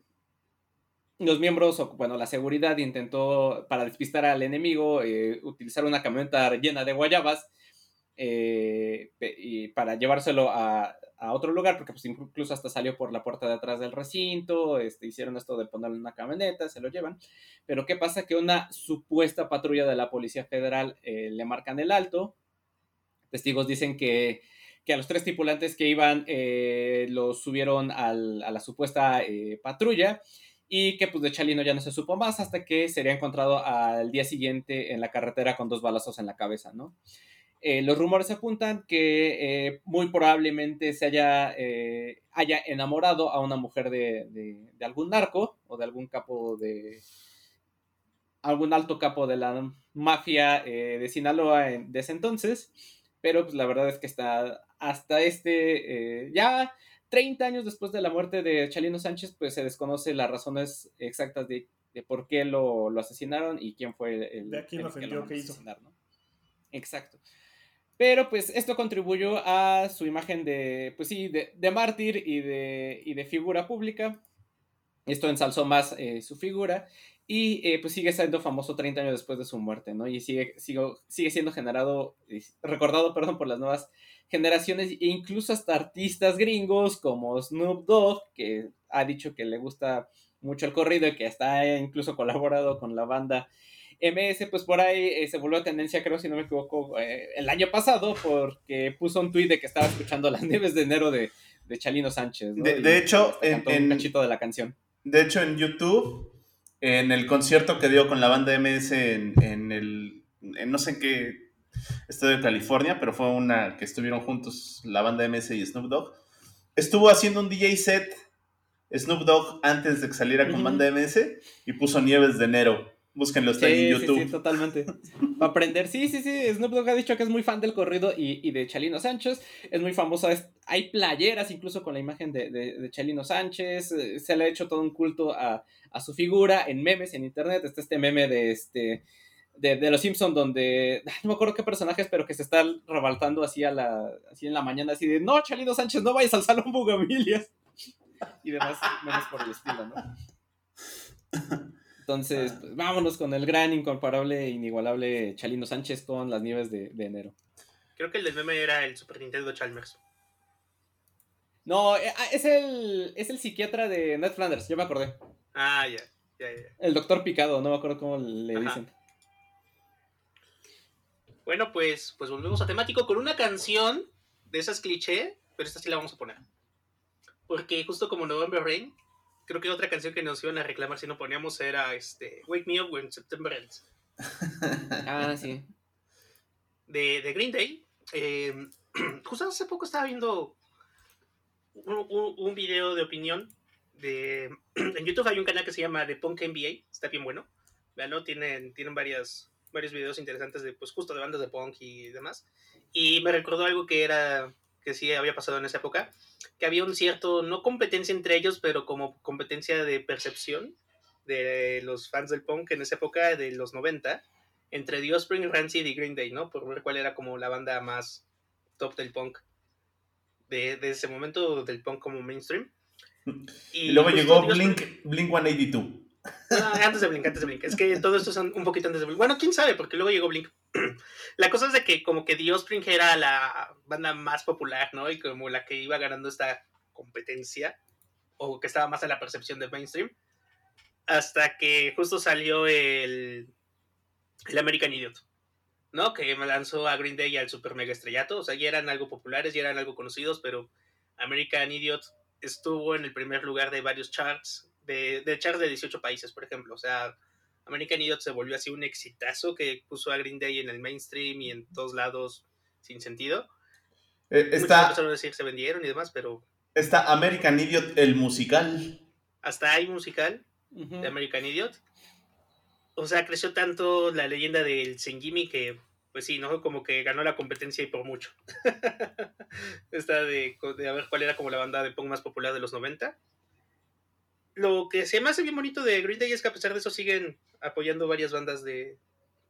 los miembros, bueno, la seguridad intentó, para despistar al enemigo, eh, utilizar una camioneta llena de guayabas y para llevárselo a, otro lugar, porque pues incluso hasta salió por la puerta de atrás del recinto, este, hicieron esto de ponerle una camioneta, se lo llevan. Pero ¿qué pasa? Que una supuesta patrulla de la Policía Federal le marcan el alto. Testigos dicen que que a los tres tripulantes que iban eh, los subieron a la supuesta eh, patrulla y que pues de Chalino ya no se supo más hasta que sería encontrado al día siguiente en la carretera con dos balazos en la cabeza, ¿no? Eh, los rumores apuntan que muy probablemente se haya, haya enamorado a una mujer de, de, algún narco o de algún capo de, algún alto capo de la mafia eh, de Sinaloa en, de ese entonces, pero pues la verdad es que está hasta este, eh, ya 30 años después de la muerte de Chalino Sánchez, pues se desconoce las razones exactas de, por qué lo, asesinaron y quién fue el, de quién que lo hizo. Exacto. Pero pues esto contribuyó a su imagen de, pues sí, de, mártir y de, y de figura pública. Esto ensalzó más eh, su figura y eh, pues sigue siendo famoso 30 años después de su muerte, ¿no? Y sigue, sigue siendo generado, recordado, perdón, por las nuevas generaciones e incluso hasta artistas gringos como Snoop Dogg, que ha dicho que le gusta mucho el corrido y que está incluso colaborado con la banda MS, pues por ahí eh, se volvió a tendencia, creo, si no me equivoco, eh, el año pasado, porque puso un tuit de que estaba escuchando las nieves de enero de, Chalino Sánchez. De, hecho, en, un cachito de la canción. De hecho, en YouTube, en el concierto que dio con la banda MS en, el. no sé en qué estado de California, pero fue una que estuvieron juntos la banda MS y Snoop Dogg. Estuvo haciendo un DJ set Snoop Dogg antes de que saliera con banda MS y puso Nieves de enero. Búsquenlo, está en YouTube. Sí, sí, totalmente. Para aprender. Sí, sí, sí. Snoop Dogg ha dicho que es muy fan del corrido y, de Chalino Sánchez. Es muy famoso. hay playeras incluso con la imagen de, Chalino Sánchez. Eh, se le ha hecho todo un culto a, su figura en memes en internet. Está este meme de este. De, los Simpsons donde no me acuerdo qué personajes pero que se está rebaltando así a la así en la mañana así de no Chalino Sánchez no vayas al salón Bugambilias y demás memes por el estilo no entonces, pues, vámonos con el gran, incomparable, e inigualable Chalino Sánchez con las nieves de, enero. Creo que el del meme era el Super Nintendo Chalmers. No, eh, ah, es el, es el psiquiatra de Ned Flanders, yo me acordé. Ah, ya, ya, ya. El doctor Picado, no me acuerdo cómo le dicen. Bueno, pues, pues volvemos a temático con una canción de esas cliché, pero esta sí la vamos a poner. Porque justo como November Rain, creo que otra canción que nos iban a reclamar si no poníamos era este Wake Me Up When September Ends. ah, sí. De, de Green Day. Eh, justo hace poco estaba viendo un, un, video de opinión. De, en YouTube hay un canal que se llama The Punk NBA. Está bien bueno. Veanlo, tienen, tienen varias, varios videos interesantes de, pues, justo de bandas de punk y demás. Y me recordó algo que era que sí había pasado en esa época, que había un cierto, no competencia entre ellos, pero como competencia de percepción de los fans del punk en esa época de los 90, entre The Offspring, Rancid y Green Day, ¿no? Por ver cuál era como la banda más top del punk de, ese momento del punk como mainstream. Y, luego llegó Blink, Blink 182. Ah, antes de Blink, antes de Blink. Es que todo esto es un poquito antes de Blink. Bueno, quién sabe, porque luego llegó Blink. la cosa es de que como que The Offspring era la banda más popular, ¿no? Y como la que iba ganando esta competencia, o que estaba más en la percepción del mainstream, hasta que justo salió el, el American Idiot, ¿no? Que lanzó a Green Day y al super mega estrellato, o sea, ya eran algo populares, ya eran algo conocidos, pero American Idiot estuvo en el primer lugar de varios charts, de, de charts de 18 países, por ejemplo, o sea, American Idiot se volvió así un exitazo que puso a Green Day en el mainstream y en todos lados sin sentido. Eh, está, empezaron a decir se vendieron y demás, pero... Está American Idiot, el musical. Hasta hay musical de American Idiot. O sea, creció tanto la leyenda del Sengimi que, pues sí, ¿no? Como que ganó la competencia y por mucho. Esta de, de a ver cuál era como la banda de punk más popular de los 90 lo que se me hace bien bonito de Green Day es que a pesar de eso siguen apoyando varias bandas de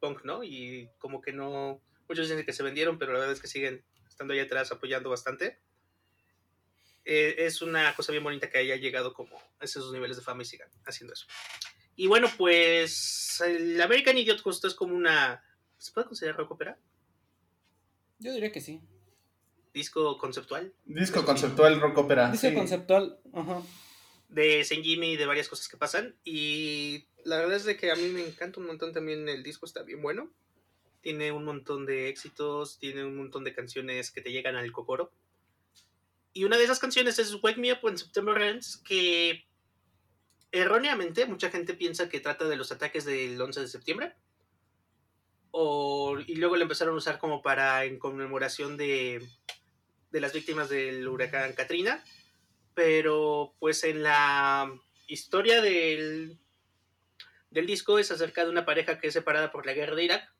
punk, ¿no? Y como que no, muchos dicen que se vendieron, pero la verdad es que siguen estando ahí atrás apoyando bastante. Eh, es una cosa bien bonita que haya llegado como a esos niveles de fama y sigan haciendo eso. Y bueno, pues el American Idiot justo es como una... ¿Se puede considerar rock opera? Yo diría que sí. Disco conceptual. Disco conceptual, rock opera. Disco conceptual, ajá de Senjimi y de varias cosas que pasan. Y la verdad es de que a mí me encanta un montón también el disco, está bien bueno. Tiene un montón de éxitos, tiene un montón de canciones que te llegan al cocoro. Y una de esas canciones es Wake Me Up When September Ends, que erróneamente mucha gente piensa que trata de los ataques del 11 de septiembre. O, y luego la empezaron a usar como para en conmemoración de, de las víctimas del huracán Katrina pero pues en la historia del del disco es acerca de una pareja que es separada por la guerra de Irak.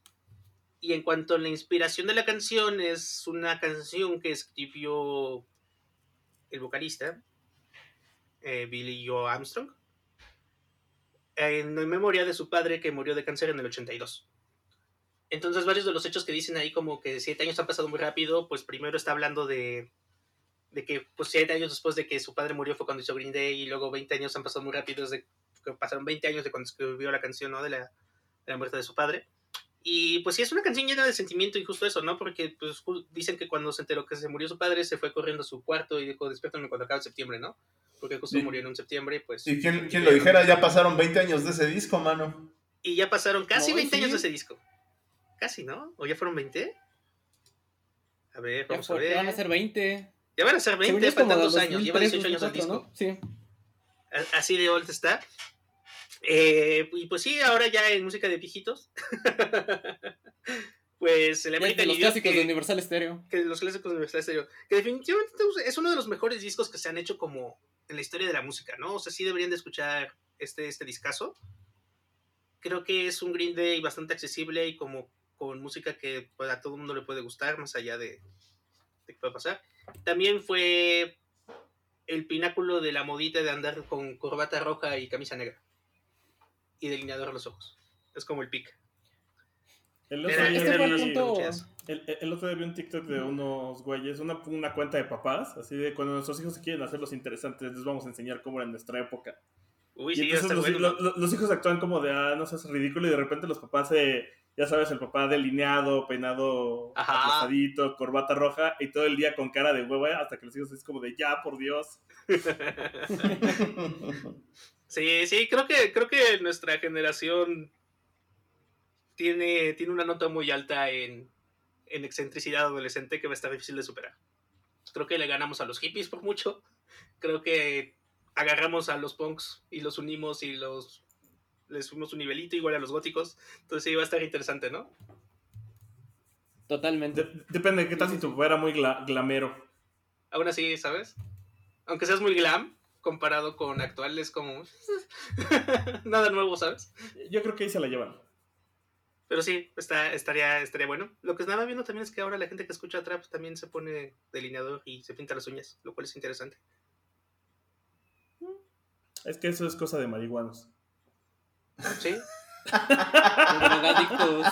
Y en cuanto a la inspiración de la canción, es una canción que escribió el vocalista, eh, Billy Joe Armstrong, en memoria de su padre que murió de cáncer en el 82. Entonces varios de los hechos que dicen ahí como que siete años han pasado muy rápido, pues primero está hablando de, de que pues siete años después de que su padre murió fue cuando hizo Green Day y luego 20 años han pasado muy rápido desde que pasaron 20 años de cuando escribió la canción, ¿no? De la, de la muerte de su padre. Y pues sí, es una canción llena de sentimiento y justo eso, ¿no? Porque pues dicen que cuando se enteró que se murió su padre, se fue corriendo a su cuarto y dijo, despiértame cuando acabe septiembre, ¿no? Porque justo murió en un septiembre, pues... Y quién, quién lo dijera, ya pasaron 20 años de ese disco, mano. Y ya pasaron casi 20 años de ese disco. Casi, ¿no? ¿O ya fueron 20? A ver, vamos a ver. Ya van a ser 20. Ya van a ser 20, faltan dos años. Lleva 18 años el disco. ¿no? Sí. Así de old está. Eh, y pues sí, ahora ya en música de viejitos. pues el American Los clásicos de Universal Stereo. Que los clásicos de Universal Stereo. Que definitivamente es uno de los mejores discos que se han hecho como en la historia de la música, ¿no? O sea, sí deberían de escuchar este, este discazo. Creo que es un Green Day bastante accesible y como con música que pues, a todo el mundo le puede gustar, más allá de, de qué puede pasar. También fue el pináculo de la modita de andar con corbata roja y camisa negra. Y delineador a los ojos. Es como el pic. El otro, día vi, el, el otro, día vi, un TikTok de unos güeyes, una, una, cuenta de papás, así de cuando nuestros hijos se quieren hacer los interesantes, les vamos a enseñar cómo era en nuestra época. Uy, y sí, entonces los, bueno. los, los, hijos actúan como de, ah, no seas ridículo, y de repente los papás se ya sabes, el papá delineado, peinado aplastadito, corbata roja y todo el día con cara de hueva hasta que los hijos es como de ya, por Dios. sí, sí, creo que, creo que nuestra generación tiene, tiene una nota muy alta en, en excentricidad adolescente que va a estar difícil de superar. Creo que le ganamos a los hippies por mucho. Creo que agarramos a los punks y los unimos y los les subimos un nivelito igual a los góticos. Entonces sí, va a estar interesante, ¿no? Totalmente. De depende de qué tal si tu papá era muy gla glamero. Aún así, ¿sabes? Aunque seas muy glam, comparado con actuales como... Nada nuevo, ¿sabes? Yo creo que ahí se la llevan. Pero sí, está, estaría, estaría bueno. Lo que estaba viendo también es que ahora la gente que escucha trap también se pone delineador y se pinta las uñas, lo cual es interesante. Es que eso es cosa de marihuanos. Sí. drogadictos.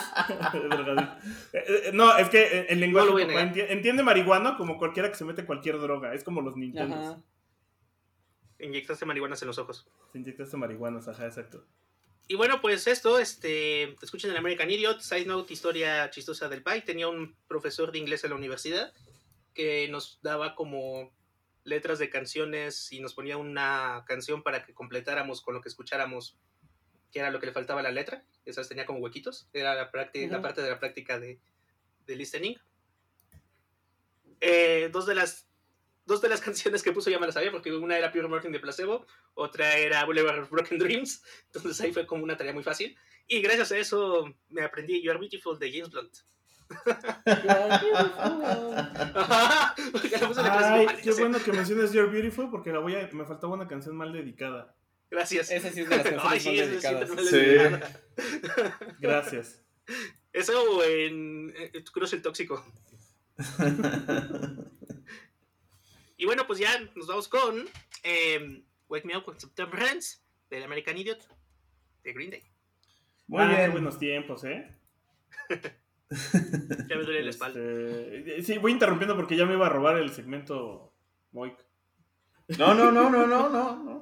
no, es que el lenguaje no entiende, entiende marihuana como cualquiera que se mete cualquier droga. Es como los Nintendo. Inyectaste marihuanas en los ojos. Te inyectaste marihuanas, ajá, exacto. Y bueno, pues esto, este, escuchen el American Idiot, side note, historia chistosa del Pai. Tenía un profesor de inglés en la universidad que nos daba como letras de canciones y nos ponía una canción para que completáramos con lo que escucháramos que era lo que le faltaba a la letra, esas tenía como huequitos, era la, práctica, uh -huh. la parte de la práctica de, de listening. Eh, dos, de las, dos de las canciones que puso ya me las sabía, porque una era Pure Morning de Placebo, otra era Boulevard of Broken Dreams, entonces ahí fue como una tarea muy fácil, y gracias a eso me aprendí You Are Beautiful de James Blunt. Ay, qué bueno que menciones You're Beautiful porque la voy a, me faltaba una canción mal dedicada. Gracias. Esa sí es de las canciones Ay, sí, dedicadas. Sí. Gracias. Eso en, en Tu Crush el Tóxico. y bueno, pues ya nos vamos con eh, Wake Me Up When September Ends del American Idiot de Green Day. Muy ah, bien. buenos tiempos, ¿eh? ya me duele la espalda. Este, sí, voy interrumpiendo porque ya me iba a robar el segmento Moik. No, no, no, no, no, no. no.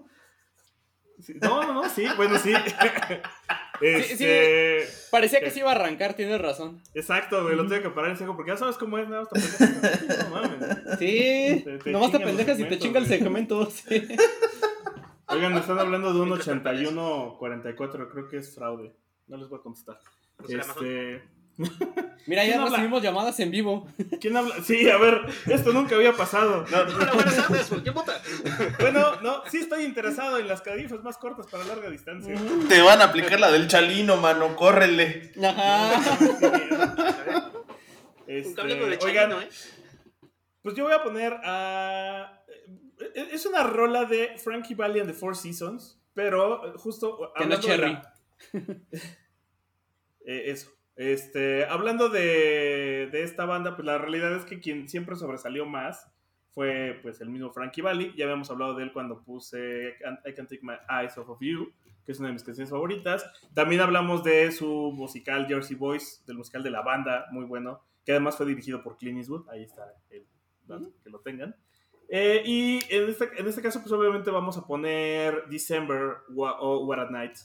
No, no, no, sí, bueno, sí. Este... Sí, sí, parecía que se iba a arrancar, tienes razón. Exacto, güey, lo tuve que parar en seco porque ya sabes cómo es, nada más te no mames. Sí, te, te nomás te pendejas y te chinga el segmento. Sí. Oigan, me están hablando de un 81-44, creo que es fraude. No les voy a contestar. Este. Mira, ya recibimos llamadas en vivo. ¿Quién habla? Sí, a ver, esto nunca había pasado. No, no. buenas tardes, ¿qué vota? Bueno, no, sí estoy interesado en las cadifas más cortas para larga distancia. Te van a aplicar la del chalino, mano, córrele. Ajá. Este, Un cable de oigan, chalino, ¿eh? pues yo voy a poner a. Es una rola de Frankie Valli and the Four Seasons, pero justo. Que no Cherry. la- Eh, eso. Este, hablando de, de, esta banda, pues la realidad es que quien siempre sobresalió más fue pues el mismo Frankie Valli. Ya habíamos hablado de él cuando puse I Can Take My Eyes Off of You, que es una de mis canciones favoritas. También hablamos de su musical Jersey Boys, del musical de la banda, muy bueno, que además fue dirigido por Clint Eastwood. Ahí está el que lo tengan. Eh, y en este, en este, caso, pues obviamente vamos a poner December o What at Night.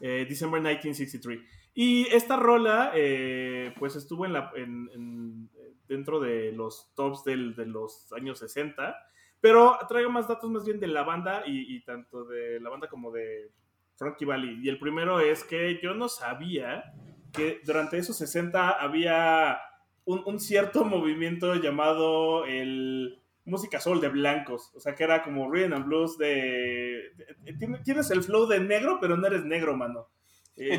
Eh, December 1963. Y esta rola, eh, pues estuvo en la, en, dentro de los tops del, de los años 60. Pero traigo más datos más bien de la banda y, tanto de la banda como de Frankie Valli. Y el primero es que yo no sabía que durante esos 60 había un, cierto movimiento llamado el música soul de blancos. O sea, que era como rhythm and blues de... tienes el flow de negro, pero no eres negro, mano.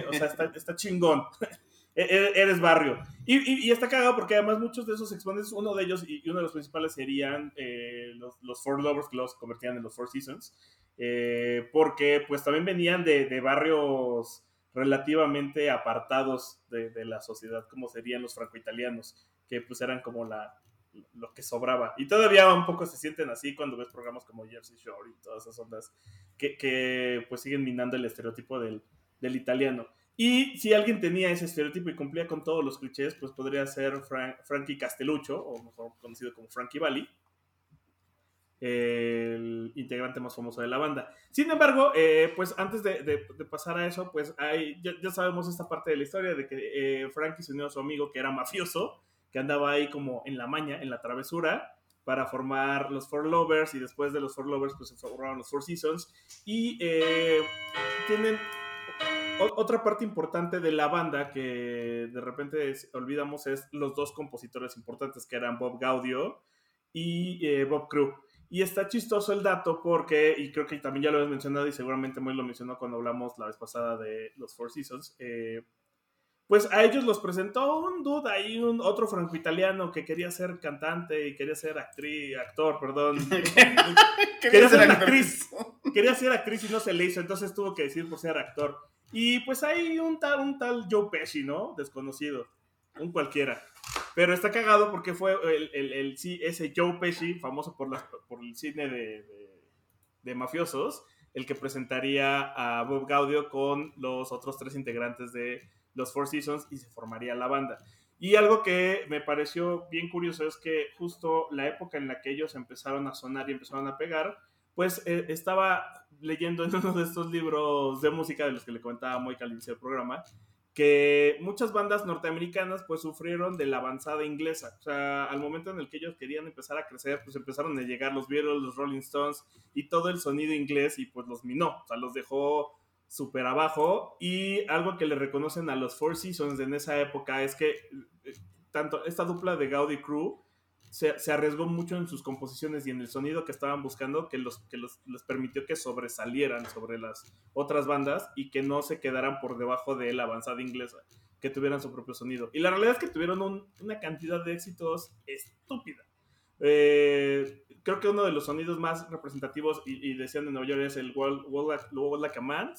O sea, está, chingón. E, e, eres barrio. Y, está cagado porque además muchos de esos exponentes, uno de ellos y uno de los principales serían eh, los, Four Lovers que los convertían en los Four Seasons. Eh, porque pues también venían de, de barrios relativamente apartados de, la sociedad, como serían los franco-italianos, que pues eran como la, lo que sobraba. Y todavía un poco se sienten así cuando ves programas como Jersey Shore y todas esas ondas que, que pues siguen minando el estereotipo del, del, italiano. Y si alguien tenía ese estereotipo y cumplía con todos los clichés, pues podría ser Frankie Castelluccio, o mejor conocido como Frankie Valli, el integrante más famoso de la banda. Sin embargo, eh, pues antes de, pasar a eso, pues hay, ya, sabemos esta parte de la historia de que eh, Frankie se unió a su amigo que era mafioso, que andaba ahí como en la maña, en la travesura, para formar los Four Lovers y después de los Four Lovers pues se formaron los Four Seasons y eh, tienen otra parte importante de la banda que de repente olvidamos es los dos compositores importantes que eran Bob Gaudio y Bob Crew. Y está chistoso el dato porque, y creo que también ya lo habías mencionado y seguramente muy lo mencionó cuando hablamos la vez pasada de los Four Seasons, eh, pues a ellos los presentó un dude ahí, un otro franco-italiano que quería ser cantante y quería ser actriz, actor, perdón. quería, ser actriz. quería ser actriz y no se le hizo, entonces tuvo que decir por ser actor. Y pues hay un tal, un tal Joe Pesci, ¿no? Desconocido. Un cualquiera. Pero está cagado porque fue el, el, el ese Joe Pesci, famoso por, por el cine de, de, mafiosos, el que presentaría a Bob Gaudio con los otros tres integrantes de los Four Seasons y se formaría la banda. Y algo que me pareció bien curioso es que justo la época en la que ellos empezaron a sonar y empezaron a pegar, pues eh, estaba leyendo en uno de estos libros de música de los que le comentaba muy al inicio del programa, que muchas bandas norteamericanas pues sufrieron de la avanzada inglesa. O sea, al momento en el que ellos querían empezar a crecer, pues empezaron a llegar los Beatles, los Rolling Stones y todo el sonido inglés y pues los minó, o sea, los dejó súper abajo. Y algo que le reconocen a los Four Seasons en esa época es que eh, tanto esta dupla de Gaudi Crew se, arriesgó mucho en sus composiciones y en el sonido que estaban buscando que, los, que los, les permitió que sobresalieran sobre las otras bandas y que no se quedaran por debajo de la avanzada inglesa, que tuvieran su propio sonido. Y la realidad es que tuvieron una cantidad de éxitos estúpida. Eh, creo que uno de los sonidos más representativos, y, decían en Nueva York, es el World, Like, a Man,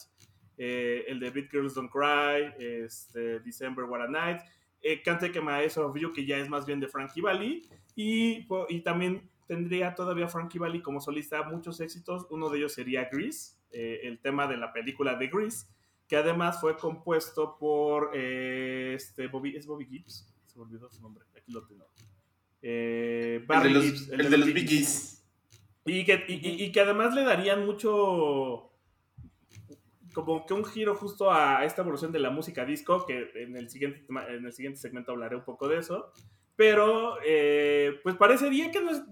eh, el de Beat Girls Don't Cry, este, December What a Night, eh, Can't Take Eyes Off You, que ya es más bien de Frankie Valli, y, y también tendría todavía Frankie Valli como solista muchos éxitos. Uno de ellos sería Grease, eh, el tema de la película de Grease, que además fue compuesto por eh, este Bobby, ¿es Bobby Gibbs? Se me olvidó su nombre, aquí lo tengo. Eh, el de los, Gibbs, el, de los Biggies. Y que, y, y que además le darían mucho como que un giro justo a esta evolución de la música disco, que en el siguiente, en el siguiente segmento hablaré un poco de eso. Pero, eh, pues parecería que no es,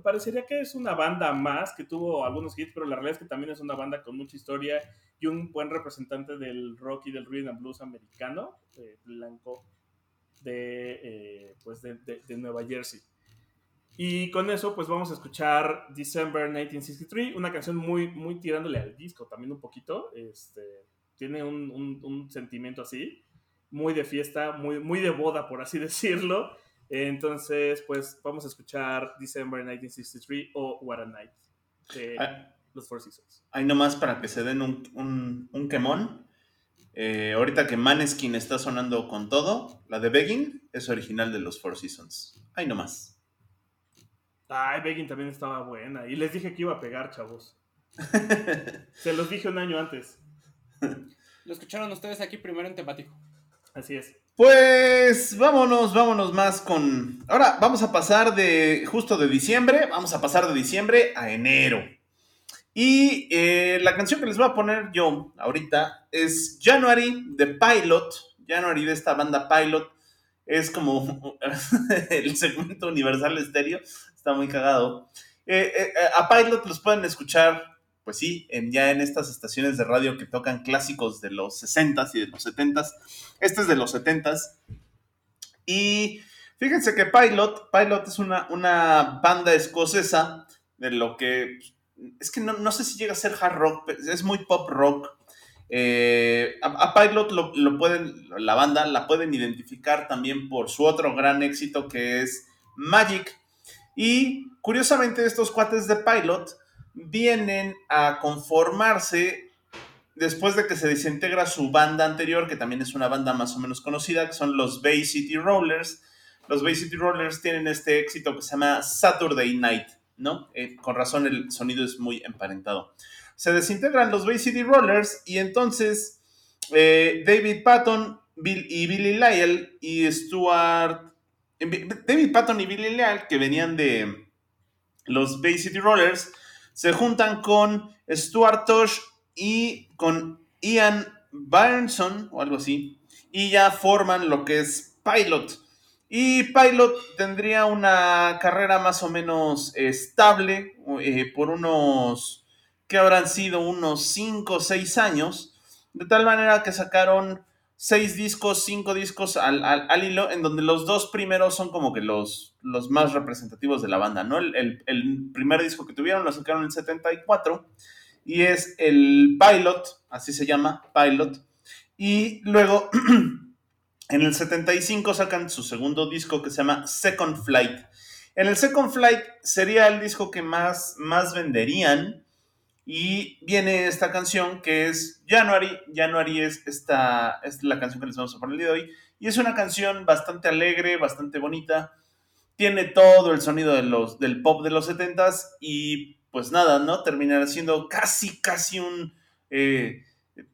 parecería que es una banda más que tuvo algunos hits, pero la realidad es que también es una banda con mucha historia y un buen representante del rock y del rhythm and blues americano, eh, blanco, de, eh, pues de, de, Nueva Jersey. Y con eso, pues vamos a escuchar December 1963, una canción muy, muy tirándole al disco también un poquito. Este, tiene un, un, un sentimiento así, muy de fiesta, muy, muy de boda, por así decirlo. Entonces, pues vamos a escuchar December 1963 o What a Night de ah, los Four Seasons. Hay nomás para que se den un, un, quemón. Eh, ahorita que Maneskin está sonando con todo, la de Begging es original de los Four Seasons. Ay, no más. Ay, Begging también estaba buena. Y les dije que iba a pegar, chavos. Se los dije un año antes. Lo escucharon ustedes aquí primero en temático. Así es. Pues vámonos, vámonos más con... Ahora vamos a pasar de justo de diciembre, vamos a pasar de diciembre a enero. Y eh, la canción que les voy a poner yo ahorita es January de Pilot. January de esta banda Pilot. Es como el segmento universal estéreo. Está muy cagado. Eh, eh, a Pilot los pueden escuchar pues sí, ya en estas estaciones de radio que tocan clásicos de los 60s y de los 70s. Este es de los 70s. Y fíjense que Pilot, Pilot es una, una banda escocesa de lo que... Es que no, sé si llega a ser hard rock, es muy pop rock. Eh, a, Pilot lo, lo, pueden, la banda la pueden identificar también por su otro gran éxito que es Magic. Y curiosamente estos cuates de Pilot vienen a conformarse después de que se desintegra su banda anterior, que también es una banda más o menos conocida, que son los Bay City Rollers. Los Bay City Rollers tienen este éxito que se llama Saturday Night, ¿no? Eh, con razón el sonido es muy emparentado. Se desintegran los Bay City Rollers y entonces eh, David Patton y Billy Lyle y Stuart... David Patton y Billy Lyle, que venían de los Bay City Rollers, se juntan con Stuart Tosh y con Ian Byrneson o algo así, y ya forman lo que es Pilot. Y Pilot tendría una carrera más o menos estable eh, por unos, que habrán sido unos 5 o 6 años, de tal manera que sacaron seis discos, cinco discos al, al, hilo, en donde los dos primeros son como que los, los más representativos de la banda, ¿no? El, primer disco que tuvieron lo sacaron en el 74 y es el Pilot, así se llama, Pilot. Y luego en el 75 sacan su segundo disco que se llama Second Flight. En el Second Flight sería el disco que más, más venderían y viene esta canción que es January. January es, esta, es la canción que les vamos a poner el día de hoy. Y es una canción bastante alegre, bastante bonita. Tiene todo el sonido de los, del pop de los 70s. Y pues nada, ¿no? Terminará siendo casi, casi un eh,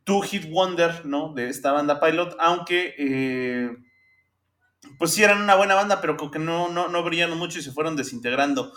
two-hit wonder, ¿no? De esta banda Pilot. Aunque, eh, pues sí eran una buena banda, pero como que no, no, no brillaron mucho y se fueron desintegrando.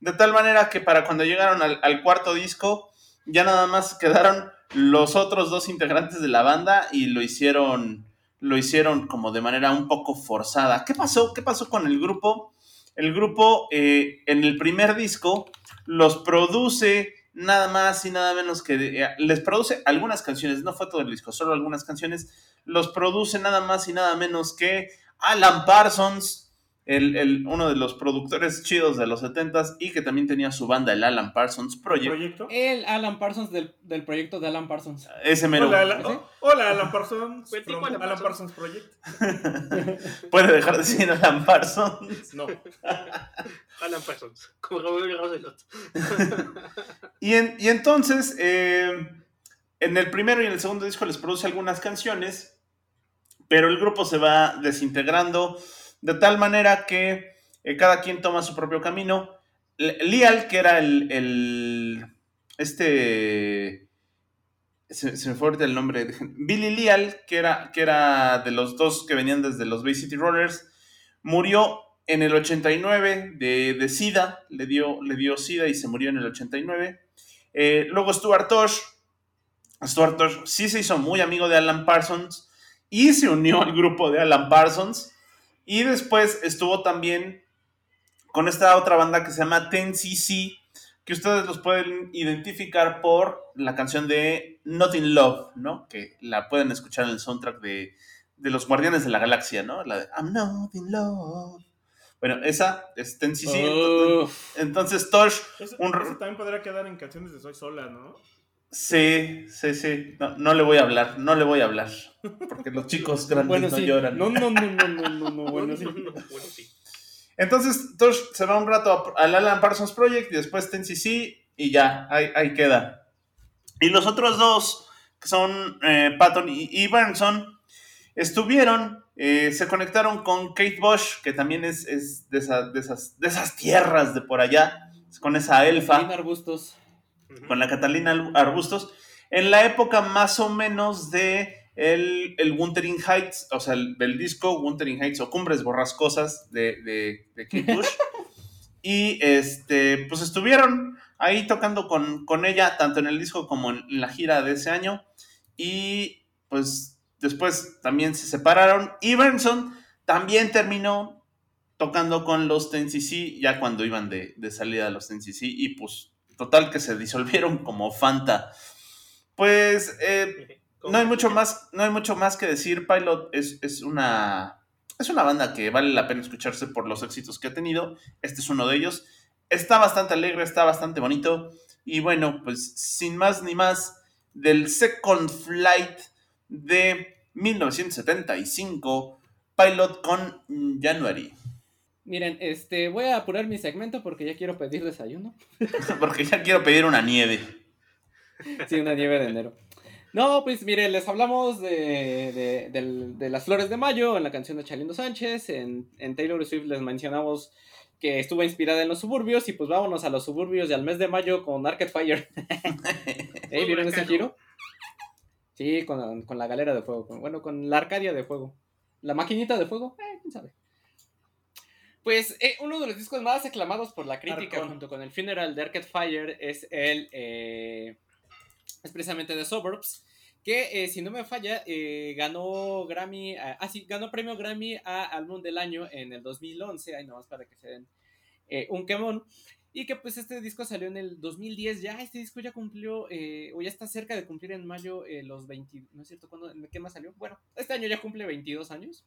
De tal manera que para cuando llegaron al cuarto disco, ya nada más quedaron los otros dos integrantes de la banda y lo hicieron, lo hicieron como de manera un poco forzada. ¿Qué pasó? ¿Qué pasó con el grupo? El grupo eh, en el primer disco los produce nada más y nada menos que eh, les produce algunas canciones, no fue todo el disco, solo algunas canciones, los produce nada más y nada menos que Alan Parsons, el, uno de los productores chidos de los 70s y que también tenía su banda, el Alan Parsons Project. ¿Proyecto? El Alan Parsons del, proyecto de Alan Parsons. Ese mero. Hola, Alan, Parsons. Alan, Parsons. Project. Puede dejar de decir Alan Parsons. No. Alan Parsons. Como Gabriel y, y entonces, eh, en el primero y en el segundo disco les produce algunas canciones, pero el grupo se va desintegrando de tal manera que eh, cada quien toma su propio camino. Lial, que era el, este, se, me fue ahorita el nombre, Billy Lial, que era, que era de los dos que venían desde los Bay City Rollers, murió en el 89 de, de SIDA, le dio, le dio SIDA y se murió en el 89. Eh, luego Stuart Tosh, Stuart Tosh sí se hizo muy amigo de Alan Parsons y se unió al grupo de Alan Parsons. Y después estuvo también con esta otra banda que se llama Ten cc que ustedes los pueden identificar por la canción de Not in Love, ¿no? Que la pueden escuchar en el soundtrack de, Los Guardianes de la Galaxia, ¿no? La de I'm not in love. Bueno, esa es Ten cc Entonces, Tosh. también podría quedar en canciones de Soy Sola, ¿no? Sí, sí, sí. No, le voy a hablar, no le voy a hablar. Porque los chicos grandes no lloran. No, no, no, no, no, no, no, bueno, sí. Entonces, Tosh se va un rato al Alan Parsons Project y después Ten CC y ya, ahí, ahí queda. Y los otros dos que son eh, Patton y, y estuvieron, eh, se conectaron con Kate Bush, que también es, de, esas, de, esas, tierras de por allá, con esa elfa. Con la Catalina Arbustos, en la época más o menos de el, el Wuthering Heights, o sea, el, del disco Wuthering Heights o Cumbres Borrascosas de, de, Kate Bush. y este, pues estuvieron ahí tocando con, con ella, tanto en el disco como en la gira de ese año. Y pues después también se separaron. Y Benson también terminó tocando con los TNCC ya cuando iban de, salida los TNCC y pues total que se disolvieron como Fanta. Pues eh, no hay mucho más, no hay mucho más que decir. Pilot es, es, una es una banda que vale la pena escucharse por los éxitos que ha tenido. Este es uno de ellos. Está bastante alegre, está bastante bonito. Y bueno, pues sin más ni más, del Second Flight de 1975, Pilot con January. Miren, este, voy a apurar mi segmento porque ya quiero pedir desayuno. porque ya quiero pedir una nieve. Sí, una nieve de enero. No, pues miren, les hablamos de, las flores de mayo en la canción de Chalindo Sánchez. En, en, Taylor Swift les mencionamos que estuvo inspirada en los suburbios. Y pues vámonos a los suburbios y al mes de mayo con Arcade Fire. ¿Eh? ¿Vieron ese giro? Sí, con, la galera de fuego. bueno, con la Arcadia de fuego. La maquinita de fuego, eh, quién sabe. Pues eh, uno de los discos más aclamados por la crítica junto con el Funeral de Arcade Fire es el. Eh, es precisamente The Suburbs. Que si no me falla, ganó Grammy. ah, sí, ganó premio Grammy a Álbum del Año en el 2011. Ahí nomás para que se den un quemón. Y que pues este disco salió en el 2010, ya este disco ya cumplió, eh, o ya está cerca de cumplir en mayo eh, los 20, ¿no es cierto? ¿Cuándo, ¿Qué más salió? Bueno, este año ya cumple 22 años.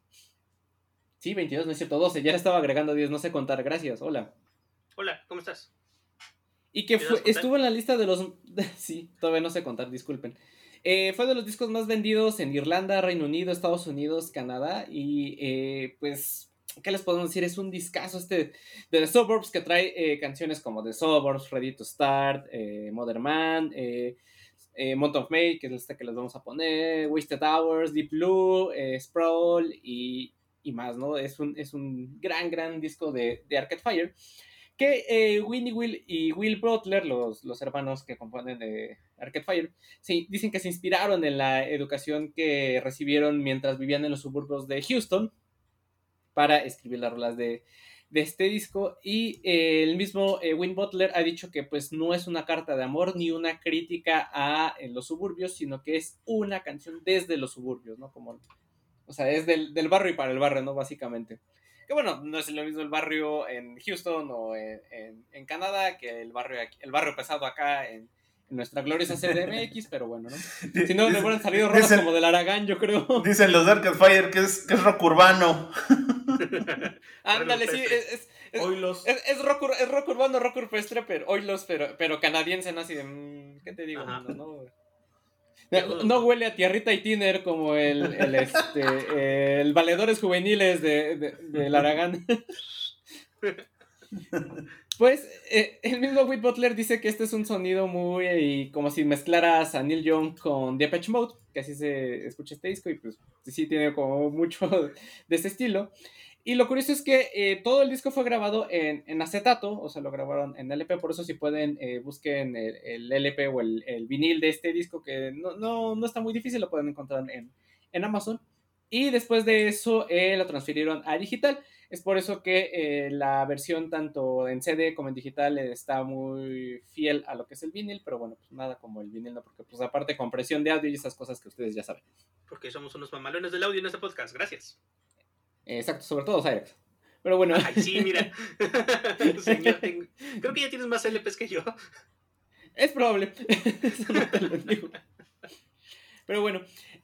Sí, 22, no es cierto, 12, ya estaba agregando 10, no sé contar, gracias, hola. Hola, ¿cómo estás? Y que fue, estuvo en la lista de los... sí, todavía no sé contar, disculpen. Eh, fue de los discos más vendidos en Irlanda, Reino Unido, Estados Unidos, Canadá y pues ¿qué les podemos decir? Es un discazo este de The Suburbs que trae eh, canciones como The Suburbs, Ready to Start, eh, Mother Man, eh, eh, Month of May, que es esta que les vamos a poner, Wasted Hours, Deep Blue, Sprawl y, más, ¿no? Es un, es un gran, gran disco de, de Arcade Fire. Que Winnie Will y Will Butler, los, los hermanos que componen de Arcade Fire, sí, dicen que se inspiraron en la educación que recibieron mientras vivían en los suburbios de Houston para escribir las rolas de, este disco. Y eh, el mismo eh, Win Butler ha dicho que pues no es una carta de amor ni una crítica a los suburbios, sino que es una canción desde los suburbios, ¿no? Como, o sea, es del, barrio y para el barrio, ¿no? Básicamente. Que bueno, no es lo mismo el barrio en Houston o en, Canadá que el barrio, el barrio pesado acá en, nuestra gloriosa CDMX, pero bueno, ¿no? Si no, le hubieran salido rolas como del Aragán, yo creo. Dicen los Dark Fire que es, que es rock urbano. Ándale, sí, es, es, es, rock, es rock urbano, rock rupestre, pero oilos, pero, pero canadiense, ¿no? Así de, mm, ¿qué te digo? No, no, huele a tierrita y tiner como el, el, este, el valedores juveniles de, de, del Aragán. Pues eh, el mismo Whit Butler dice que este es un sonido muy como si mezclaras a Neil Young con Depeche Mode, que así se escucha este disco y pues sí tiene como mucho de ese estilo. Y lo curioso es que eh, todo el disco fue grabado en, acetato, o sea, lo grabaron en LP, por eso si pueden, eh, busquen el, LP o el, vinil de este disco, que no, no, no, está muy difícil, lo pueden encontrar en, en Amazon. Y después de eso lo transfirieron a digital. Es por eso que eh, la versión tanto en CD como en digital está muy fiel a lo que es el vinil, pero bueno, pues nada como el vinil, ¿no? Porque pues aparte compresión de audio y esas cosas que ustedes ya saben. Porque somos unos mamalones del audio en este podcast, gracias. Exacto, sobre todo Cyrex. Pero bueno. Ay, sí, mira. Creo que ya tienes más LPs que yo. Es probable. Pero bueno,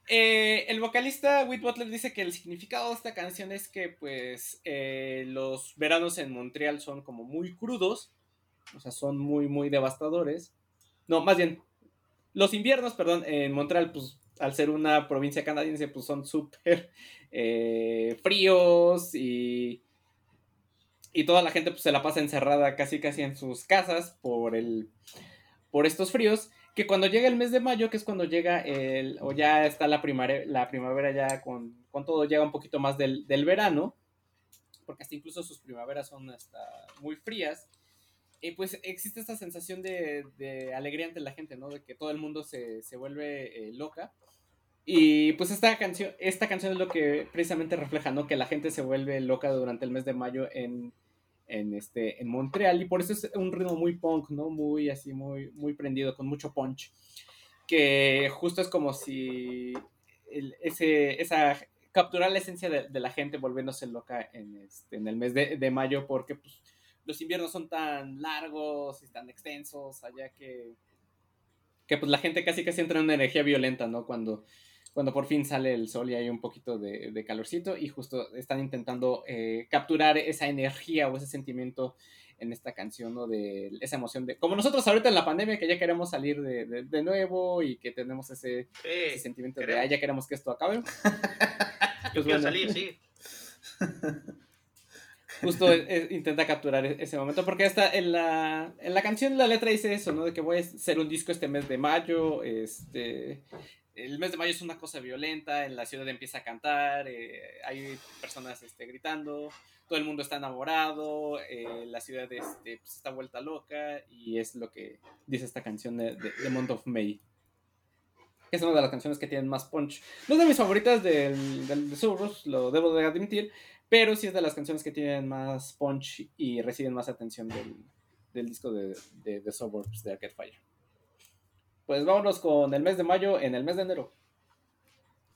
eh, el vocalista Whit Butler dice que el significado de esta canción es que pues eh, los veranos en Montreal son como muy crudos, o sea, son muy, muy devastadores. No, más bien, los inviernos, perdón, en Montreal, pues al ser una provincia canadiense, pues son súper eh, fríos y, y toda la gente pues se la pasa encerrada casi casi en sus casas por, el, por estos fríos que cuando llega el mes de mayo, que es cuando llega el, o ya está la primavera, la primavera ya con, con todo, llega un poquito más del, del, verano, porque hasta incluso sus primaveras son hasta muy frías, y pues existe esta sensación de, de alegría ante la gente, ¿no? De que todo el mundo se, se vuelve eh, loca. Y pues esta canción, esta canción es lo que precisamente refleja, ¿no? Que la gente se vuelve loca durante el mes de mayo en, en, este, en Montreal y por eso es un ritmo muy punk, ¿no? Muy así, muy, muy prendido, con mucho punch. Que justo es como si ese, esa, capturar la esencia de, la gente volviéndose loca en, este, en el mes de, de, mayo porque pues, los inviernos son tan largos y tan extensos allá que, que pues la gente casi casi entra en una energía violenta, ¿no? Cuando cuando por fin sale el sol y hay un poquito de, calorcito y justo están intentando eh, capturar esa energía o ese sentimiento en esta canción, ¿no? De esa emoción de... Como nosotros ahorita en la pandemia que ya queremos salir de, nuevo y que tenemos ese, sentimiento de, ah, ya queremos que esto acabe. Yo quiero salir, sí. Justo eh, eh, intenta capturar e-, ese momento, porque hasta en la, en la canción la letra dice eso, ¿no? De que voy a hacer un disco este mes de mayo, este, el mes de mayo es una cosa violenta, en la ciudad empieza a cantar, eh, hay personas este, gritando, todo el mundo está enamorado, eh, la ciudad este, pues, está vuelta loca y es lo que dice esta canción de, de, Month of May. Es una de las canciones que tienen más punch. No es de mis favoritas del, del de Suburbs, lo debo de admitir, pero sí es de las canciones que tienen más punch y reciben más atención del, del disco de, de The Suburbs de Arcade Fire pues vámonos con el mes de mayo en el mes de enero.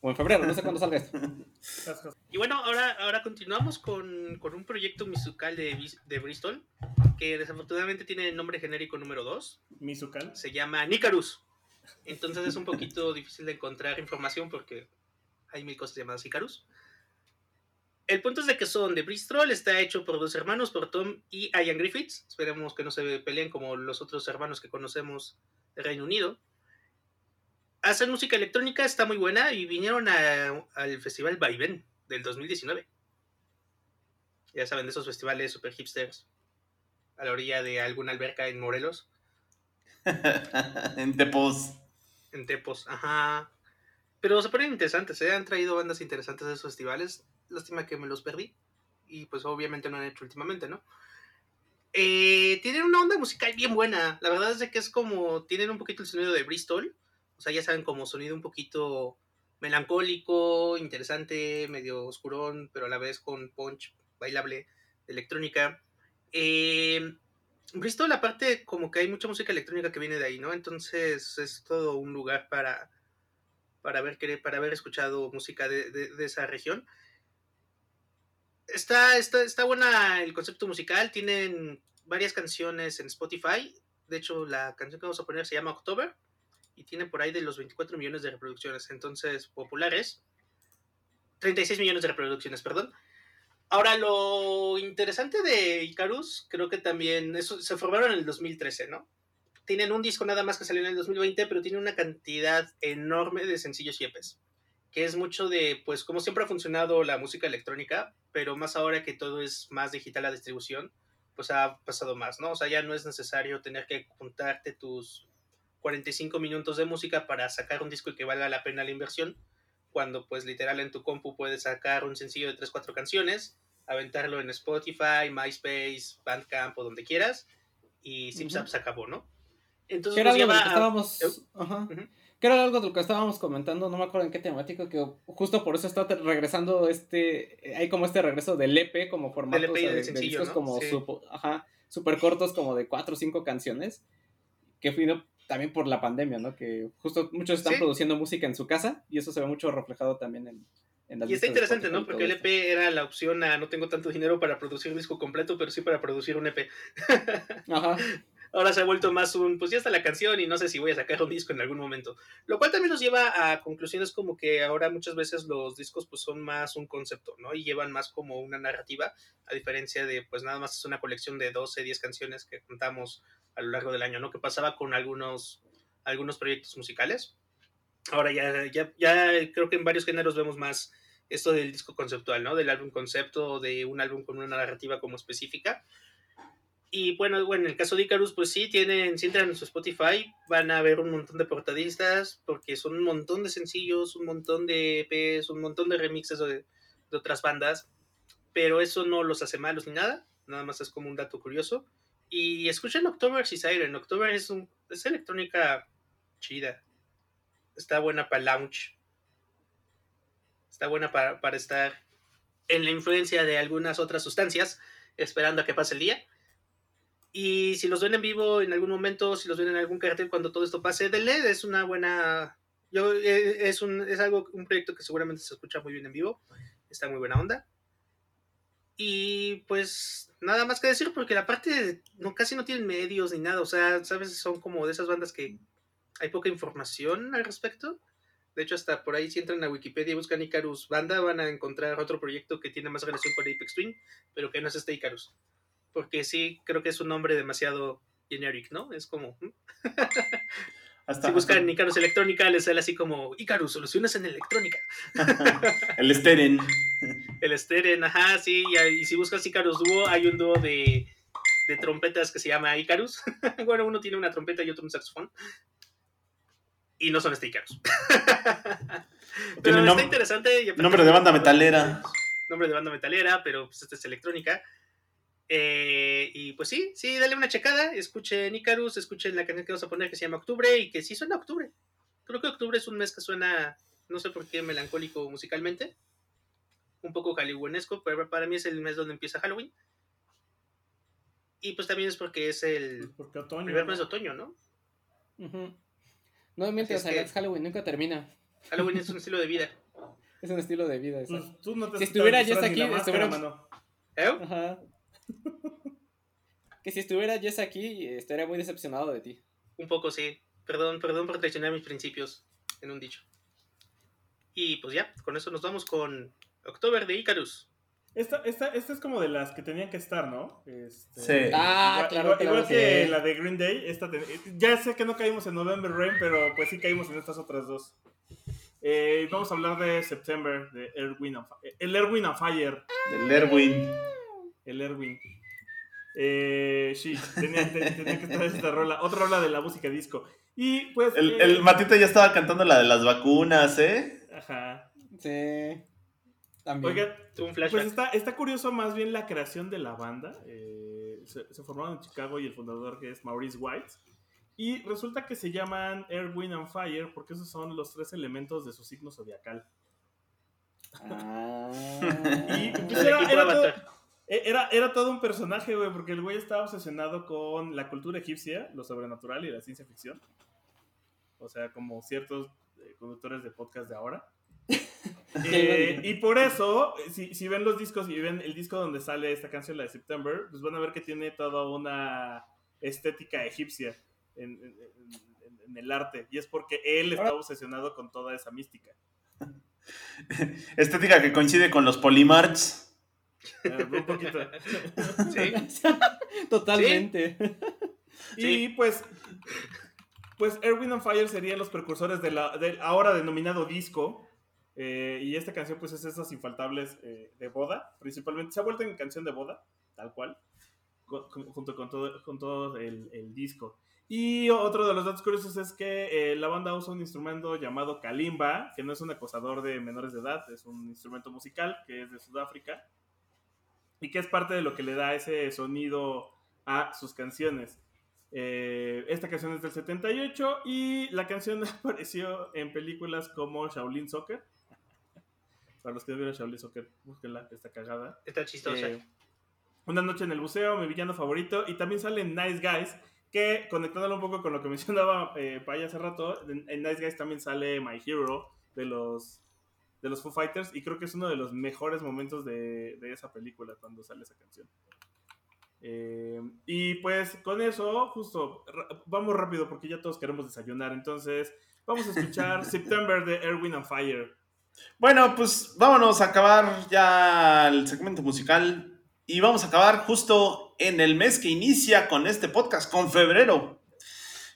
O en febrero, no sé cuándo salga esto. Y bueno, ahora, ahora continuamos con, con un proyecto musical de, de, Bristol, que desafortunadamente tiene el nombre genérico número 2. ¿Musical? Se llama Nicarus. Entonces es un poquito difícil de encontrar información porque hay mil cosas llamadas Icarus. El punto es de que son de Bristol, está hecho por dos hermanos, por Tom y Ian Griffiths. Esperemos que no se peleen como los otros hermanos que conocemos Reino Unido. Hacen música electrónica, está muy buena y vinieron al festival Vaivén del 2019. Ya saben, de esos festivales super hipsters a la orilla de alguna alberca en Morelos. en Tepos. En Tepos, ajá. Pero se ponen interesantes, se ¿eh? han traído bandas interesantes de esos festivales. Lástima que me los perdí. Y pues obviamente no han hecho últimamente, ¿no? Eh, tienen una onda musical bien buena. La verdad es que es como. Tienen un poquito el sonido de Bristol. O sea, ya saben, como sonido un poquito melancólico, interesante, medio oscurón, pero a la vez con punch bailable electrónica. Eh, Bristol, aparte, como que hay mucha música electrónica que viene de ahí, ¿no? Entonces es todo un lugar para, para, ver, para haber escuchado música de, de esa región está, está, está buena el concepto musical. Tienen varias canciones en Spotify. De hecho, la canción que vamos a poner se llama October y tiene por ahí de los 24 millones de reproducciones. Entonces, populares. 36 millones de reproducciones, perdón. Ahora, lo interesante de Icarus, creo que también eso, se formaron en el 2013, ¿no? Tienen un disco nada más que salió en el 2020, pero tiene una cantidad enorme de sencillos y EPs que es mucho de, pues, como siempre ha funcionado la música electrónica, pero más ahora que todo es más digital la distribución, pues ha pasado más, ¿no? O sea, ya no es necesario tener que juntarte tus 45 minutos de música para sacar un disco y que valga la pena la inversión, cuando pues literal en tu compu puedes sacar un sencillo de 3, 4 canciones, aventarlo en Spotify, MySpace, Bandcamp o donde quieras, y Zip se acabó, ¿no? Entonces, pues, lleva estábamos... Ajá. que era algo de lo que estábamos comentando, no me acuerdo en qué temático, que justo por eso está regresando este, eh, hay como este regreso del EP como formato de, discos como super cortos como de cuatro o cinco canciones, que fue también por la pandemia, ¿no? Que justo muchos están produciendo música en su casa y eso se ve mucho reflejado también en, Y está interesante, ¿no? Porque el EP era la opción a no tengo tanto dinero para producir un disco completo, pero sí para producir un EP. Ajá ahora se ha vuelto más un, pues ya está la canción y no sé si voy a sacar un disco en algún momento. Lo cual también nos lleva a conclusiones como que ahora muchas veces los discos pues son más un concepto, ¿no? Y llevan más como una narrativa, a diferencia de pues nada más es una colección de 12, 10 canciones que contamos a lo largo del año, ¿no? Que pasaba con algunos, algunos proyectos musicales. Ahora ya, ya, ya creo que en varios géneros vemos más esto del disco conceptual, ¿no? Del álbum concepto, de un álbum con una narrativa como específica. Y bueno, bueno, en el caso de Icarus, pues sí, tienen, si entran en su Spotify, van a ver un montón de portadistas, porque son un montón de sencillos, un montón de EPs, un montón de remixes de, de otras bandas, pero eso no los hace malos ni nada, nada más es como un dato curioso. Y escuchen October Siren, October es, un, es electrónica chida, está buena para lounge, está buena para, para estar en la influencia de algunas otras sustancias, esperando a que pase el día y si los ven en vivo en algún momento, si los ven en algún cartel cuando todo esto pase, denle, es una buena... Yo, eh, es, un, es algo, un proyecto que seguramente se escucha muy bien en vivo, está muy buena onda. Y pues nada más que decir, porque la parte no, casi no tienen medios ni nada, o sea, sabes, son como de esas bandas que hay poca información al respecto. De hecho, hasta por ahí si entran a Wikipedia y buscan Icarus Banda, van a encontrar otro proyecto que tiene más relación con Apex Twin, pero que no es este Icarus porque sí, creo que es un nombre demasiado generic, ¿no? Es como... Hasta, si buscan Icarus Electrónica, les sale así como Icarus, soluciones en electrónica. el Steren. El Steren, ajá, sí. Y, si buscas Icarus Duo, hay un dúo de, de trompetas que se llama Icarus. bueno, uno tiene una trompeta y otro un saxofón. Y no son este Icarus. pero está interesante. nombre de banda metalera. Nombre de banda metalera, pero pues esta es electrónica. Eh, y pues sí, sí, dale una checada, escuchen Icarus, escuchen la canción que vamos a poner que se llama Octubre y que sí suena Octubre. Creo que Octubre es un mes que suena, no sé por qué, melancólico musicalmente, un poco halloweenesco, pero para mí es el mes donde empieza Halloween. Y pues también es porque es el porque otoño, primer mes de otoño, ¿no? No mientras es Halloween nunca termina. Halloween es un estilo de vida. Es un estilo de vida, pues, si estuviera Jess aquí, estuviera... ¿Eh? Ajá. que si estuviera Jess aquí, estaría muy decepcionado de ti. Un poco, sí. Perdón, perdón por traicionar mis principios en un dicho. Y pues ya, con eso nos vamos con October de Icarus. Esta, esta, esta es como de las que tenían que estar, ¿no? Este, sí. Ah, claro. Igual, que la de Green Day. Esta ya sé que no caímos en November Rain, pero pues sí caímos en estas otras dos. Eh, vamos a hablar de September, de Erwin El Erwin on Fire. Del Erwin el Erwin. Eh, sí, tenía, que estar esta rola. Otra rola de la música disco. Y pues. El, eh, Matito ya estaba cantando la de las vacunas, ¿eh? Ajá. Sí. También. Oiga, pues está, está curioso más bien la creación de la banda. Eh, se, formaron en Chicago y el fundador que es Maurice White. Y resulta que se llaman Air, Wind and Fire porque esos son los tres elementos de su signo zodiacal. Ah. y pues era, era, era todo un personaje, güey, porque el güey estaba obsesionado con la cultura egipcia, lo sobrenatural y la ciencia ficción. O sea, como ciertos eh, conductores de podcast de ahora. Eh, y por eso, si, si, ven los discos y ven el disco donde sale esta canción, la de September, pues van a ver que tiene toda una estética egipcia en, en el arte. Y es porque él está obsesionado con toda esa mística. Estética que coincide con los Polymarts. Eh, un poquito. Sí. Totalmente. Y pues, pues Erwin and Fire serían los precursores de del ahora denominado disco. Eh, y esta canción, pues, es esas infaltables eh, de boda, principalmente. Se ha vuelto en canción de boda, tal cual, junto con todo, con todo el, el, disco. Y otro de los datos curiosos es que la banda usa un instrumento llamado kalimba, que no es un acosador de menores de edad, es un instrumento musical que es de Sudáfrica y que es parte de lo que le da ese sonido a sus canciones. Eh, esta canción es del 78 y la canción apareció en películas como Shaolin Soccer. Para los que no vieron Shaolin Soccer, búsquenla, está cagada. Está chistosa. Eh, Una noche en el buceo, mi villano favorito. Y también sale en Nice Guys, que conectándolo un poco con lo que mencionaba eh, Paya hace rato, en, en Nice Guys también sale My Hero de los de los Foo Fighters y creo que es uno de los mejores momentos de, esa película cuando sale esa canción. Eh, y pues con eso, justo, vamos rápido porque ya todos queremos desayunar, entonces vamos a escuchar September de Erwin and Fire. Bueno, pues vámonos a acabar ya el segmento musical y vamos a acabar justo en el mes que inicia con este podcast, con febrero.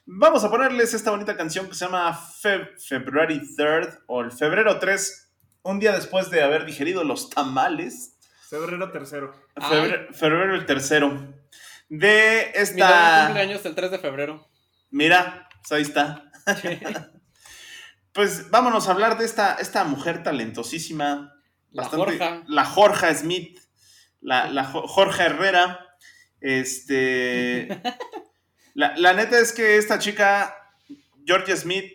Vamos a ponerles esta bonita canción que se llama February 3rd o el febrero 3 un día después de haber digerido los tamales. Febrero tercero. Febrero, el tercero. de esta... Mi cumpleaños el 3 de febrero. Mira, pues ahí está. pues vámonos a hablar de esta, esta mujer talentosísima. La Jorge. La Jorge Smith. La, la Jorge Herrera. Este. la, la neta es que esta chica, Georgia Smith,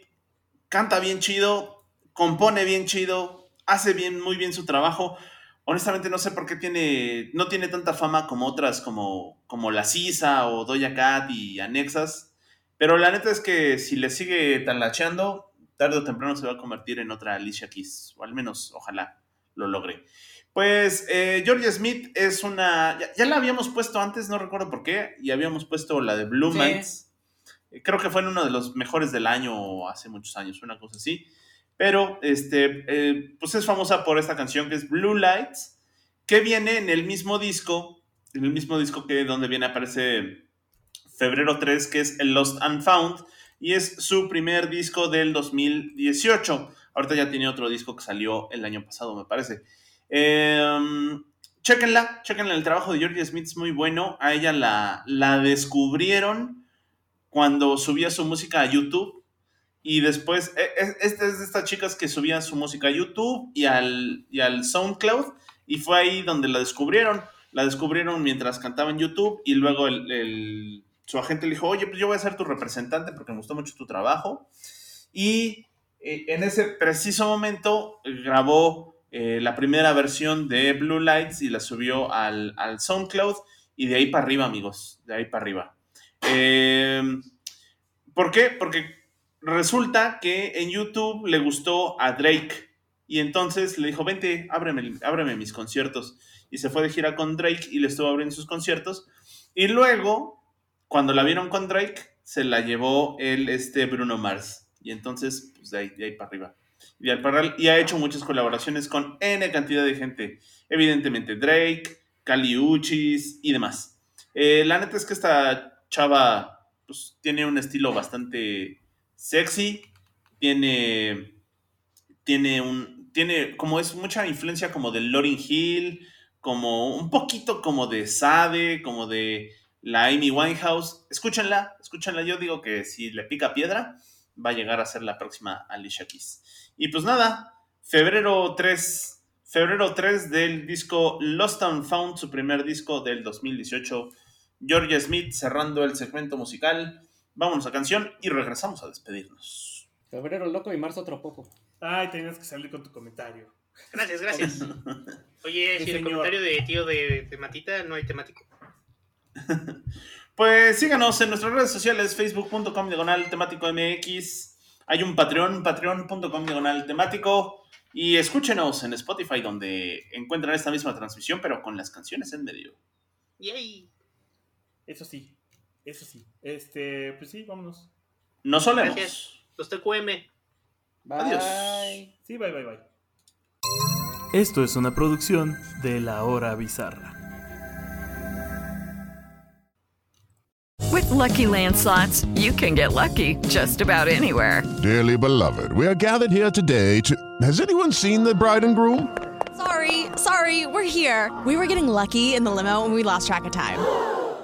canta bien chido, compone bien chido, hace bien, muy bien su trabajo. Honestamente no sé por qué tiene, no tiene tanta fama como otras como, como La Sisa o Doja Cat y Anexas. Pero la neta es que si le sigue talacheando, tarde o temprano se va a convertir en otra Alicia Keys. O al menos, ojalá lo logre. Pues eh, Georgia Smith es una. Ya, la habíamos puesto antes, no recuerdo por qué. Y habíamos puesto la de Blue Minds. Creo que fue en uno de los mejores del año hace muchos años, una cosa así. Pero este, eh, pues es famosa por esta canción que es Blue Lights, que viene en el mismo disco, en el mismo disco que donde viene aparece febrero 3, que es el Lost and Found, y es su primer disco del 2018. Ahorita ya tiene otro disco que salió el año pasado, me parece. Eh, chequenla, chequenla, el trabajo de Georgia Smith es muy bueno. A ella la, la descubrieron cuando subía su música a YouTube y después, esta es de estas chicas que subían su música a YouTube y al, y al SoundCloud. Y fue ahí donde la descubrieron. La descubrieron mientras cantaba en YouTube. Y luego el, su agente le dijo, oye, pues yo voy a ser tu representante porque me gustó mucho tu trabajo. Y eh, en ese preciso momento eh, grabó eh, la primera versión de Blue Lights y la subió al, al, SoundCloud. Y de ahí para arriba, amigos. De ahí para arriba. ¿Por qué? Porque resulta que en YouTube le gustó a Drake y entonces le dijo, vente, ábreme, ábreme mis conciertos. Y se fue de gira con Drake y le estuvo abriendo sus conciertos. Y luego, cuando la vieron con Drake, se la llevó el este Bruno Mars. Y entonces, pues de ahí, de ahí para arriba. Y, y ha hecho muchas colaboraciones con N cantidad de gente. Evidentemente Drake, Kali Uchis y demás. Eh, la neta es que esta chava pues, tiene un estilo bastante sexy, tiene, tiene un, tiene, como es mucha influencia como de Lauryn Hill, como un poquito como de Sade, como de la Amy Winehouse. Escúchenla, escúchenla. Yo digo que si le pica piedra, va a llegar a ser la próxima Alicia Keys. Y pues nada, febrero 3, febrero 3 del disco Lost and Found, su primer disco del 2018. Georgia Smith cerrando el segmento musical. Vámonos a canción y regresamos a despedirnos. Febrero loco y marzo otro poco. Ay, tenías que salir con tu comentario. Gracias, gracias. Oye, si el comentario de tío de, Matita no hay temático. pues síganos en nuestras redes sociales, facebook.com diagonal temático MX. Hay un Patreon, patreon.com diagonal temático. Y escúchenos en Spotify, donde encuentran esta misma transmisión, pero con las canciones en medio. Yay. Eso sí. Eso sí. Este, pues sí, vámonos. Nos solemos. Gracias. Los TQM. Adiós. Sí, bye, bye, bye. Esto es una producción de La Hora Bizarra. With lucky landslots, you can get lucky just about anywhere. Dearly beloved, we are gathered here today to. Has anyone seen the bride and groom? Sorry, sorry, we're here. We were getting lucky in the limo and we lost track of time.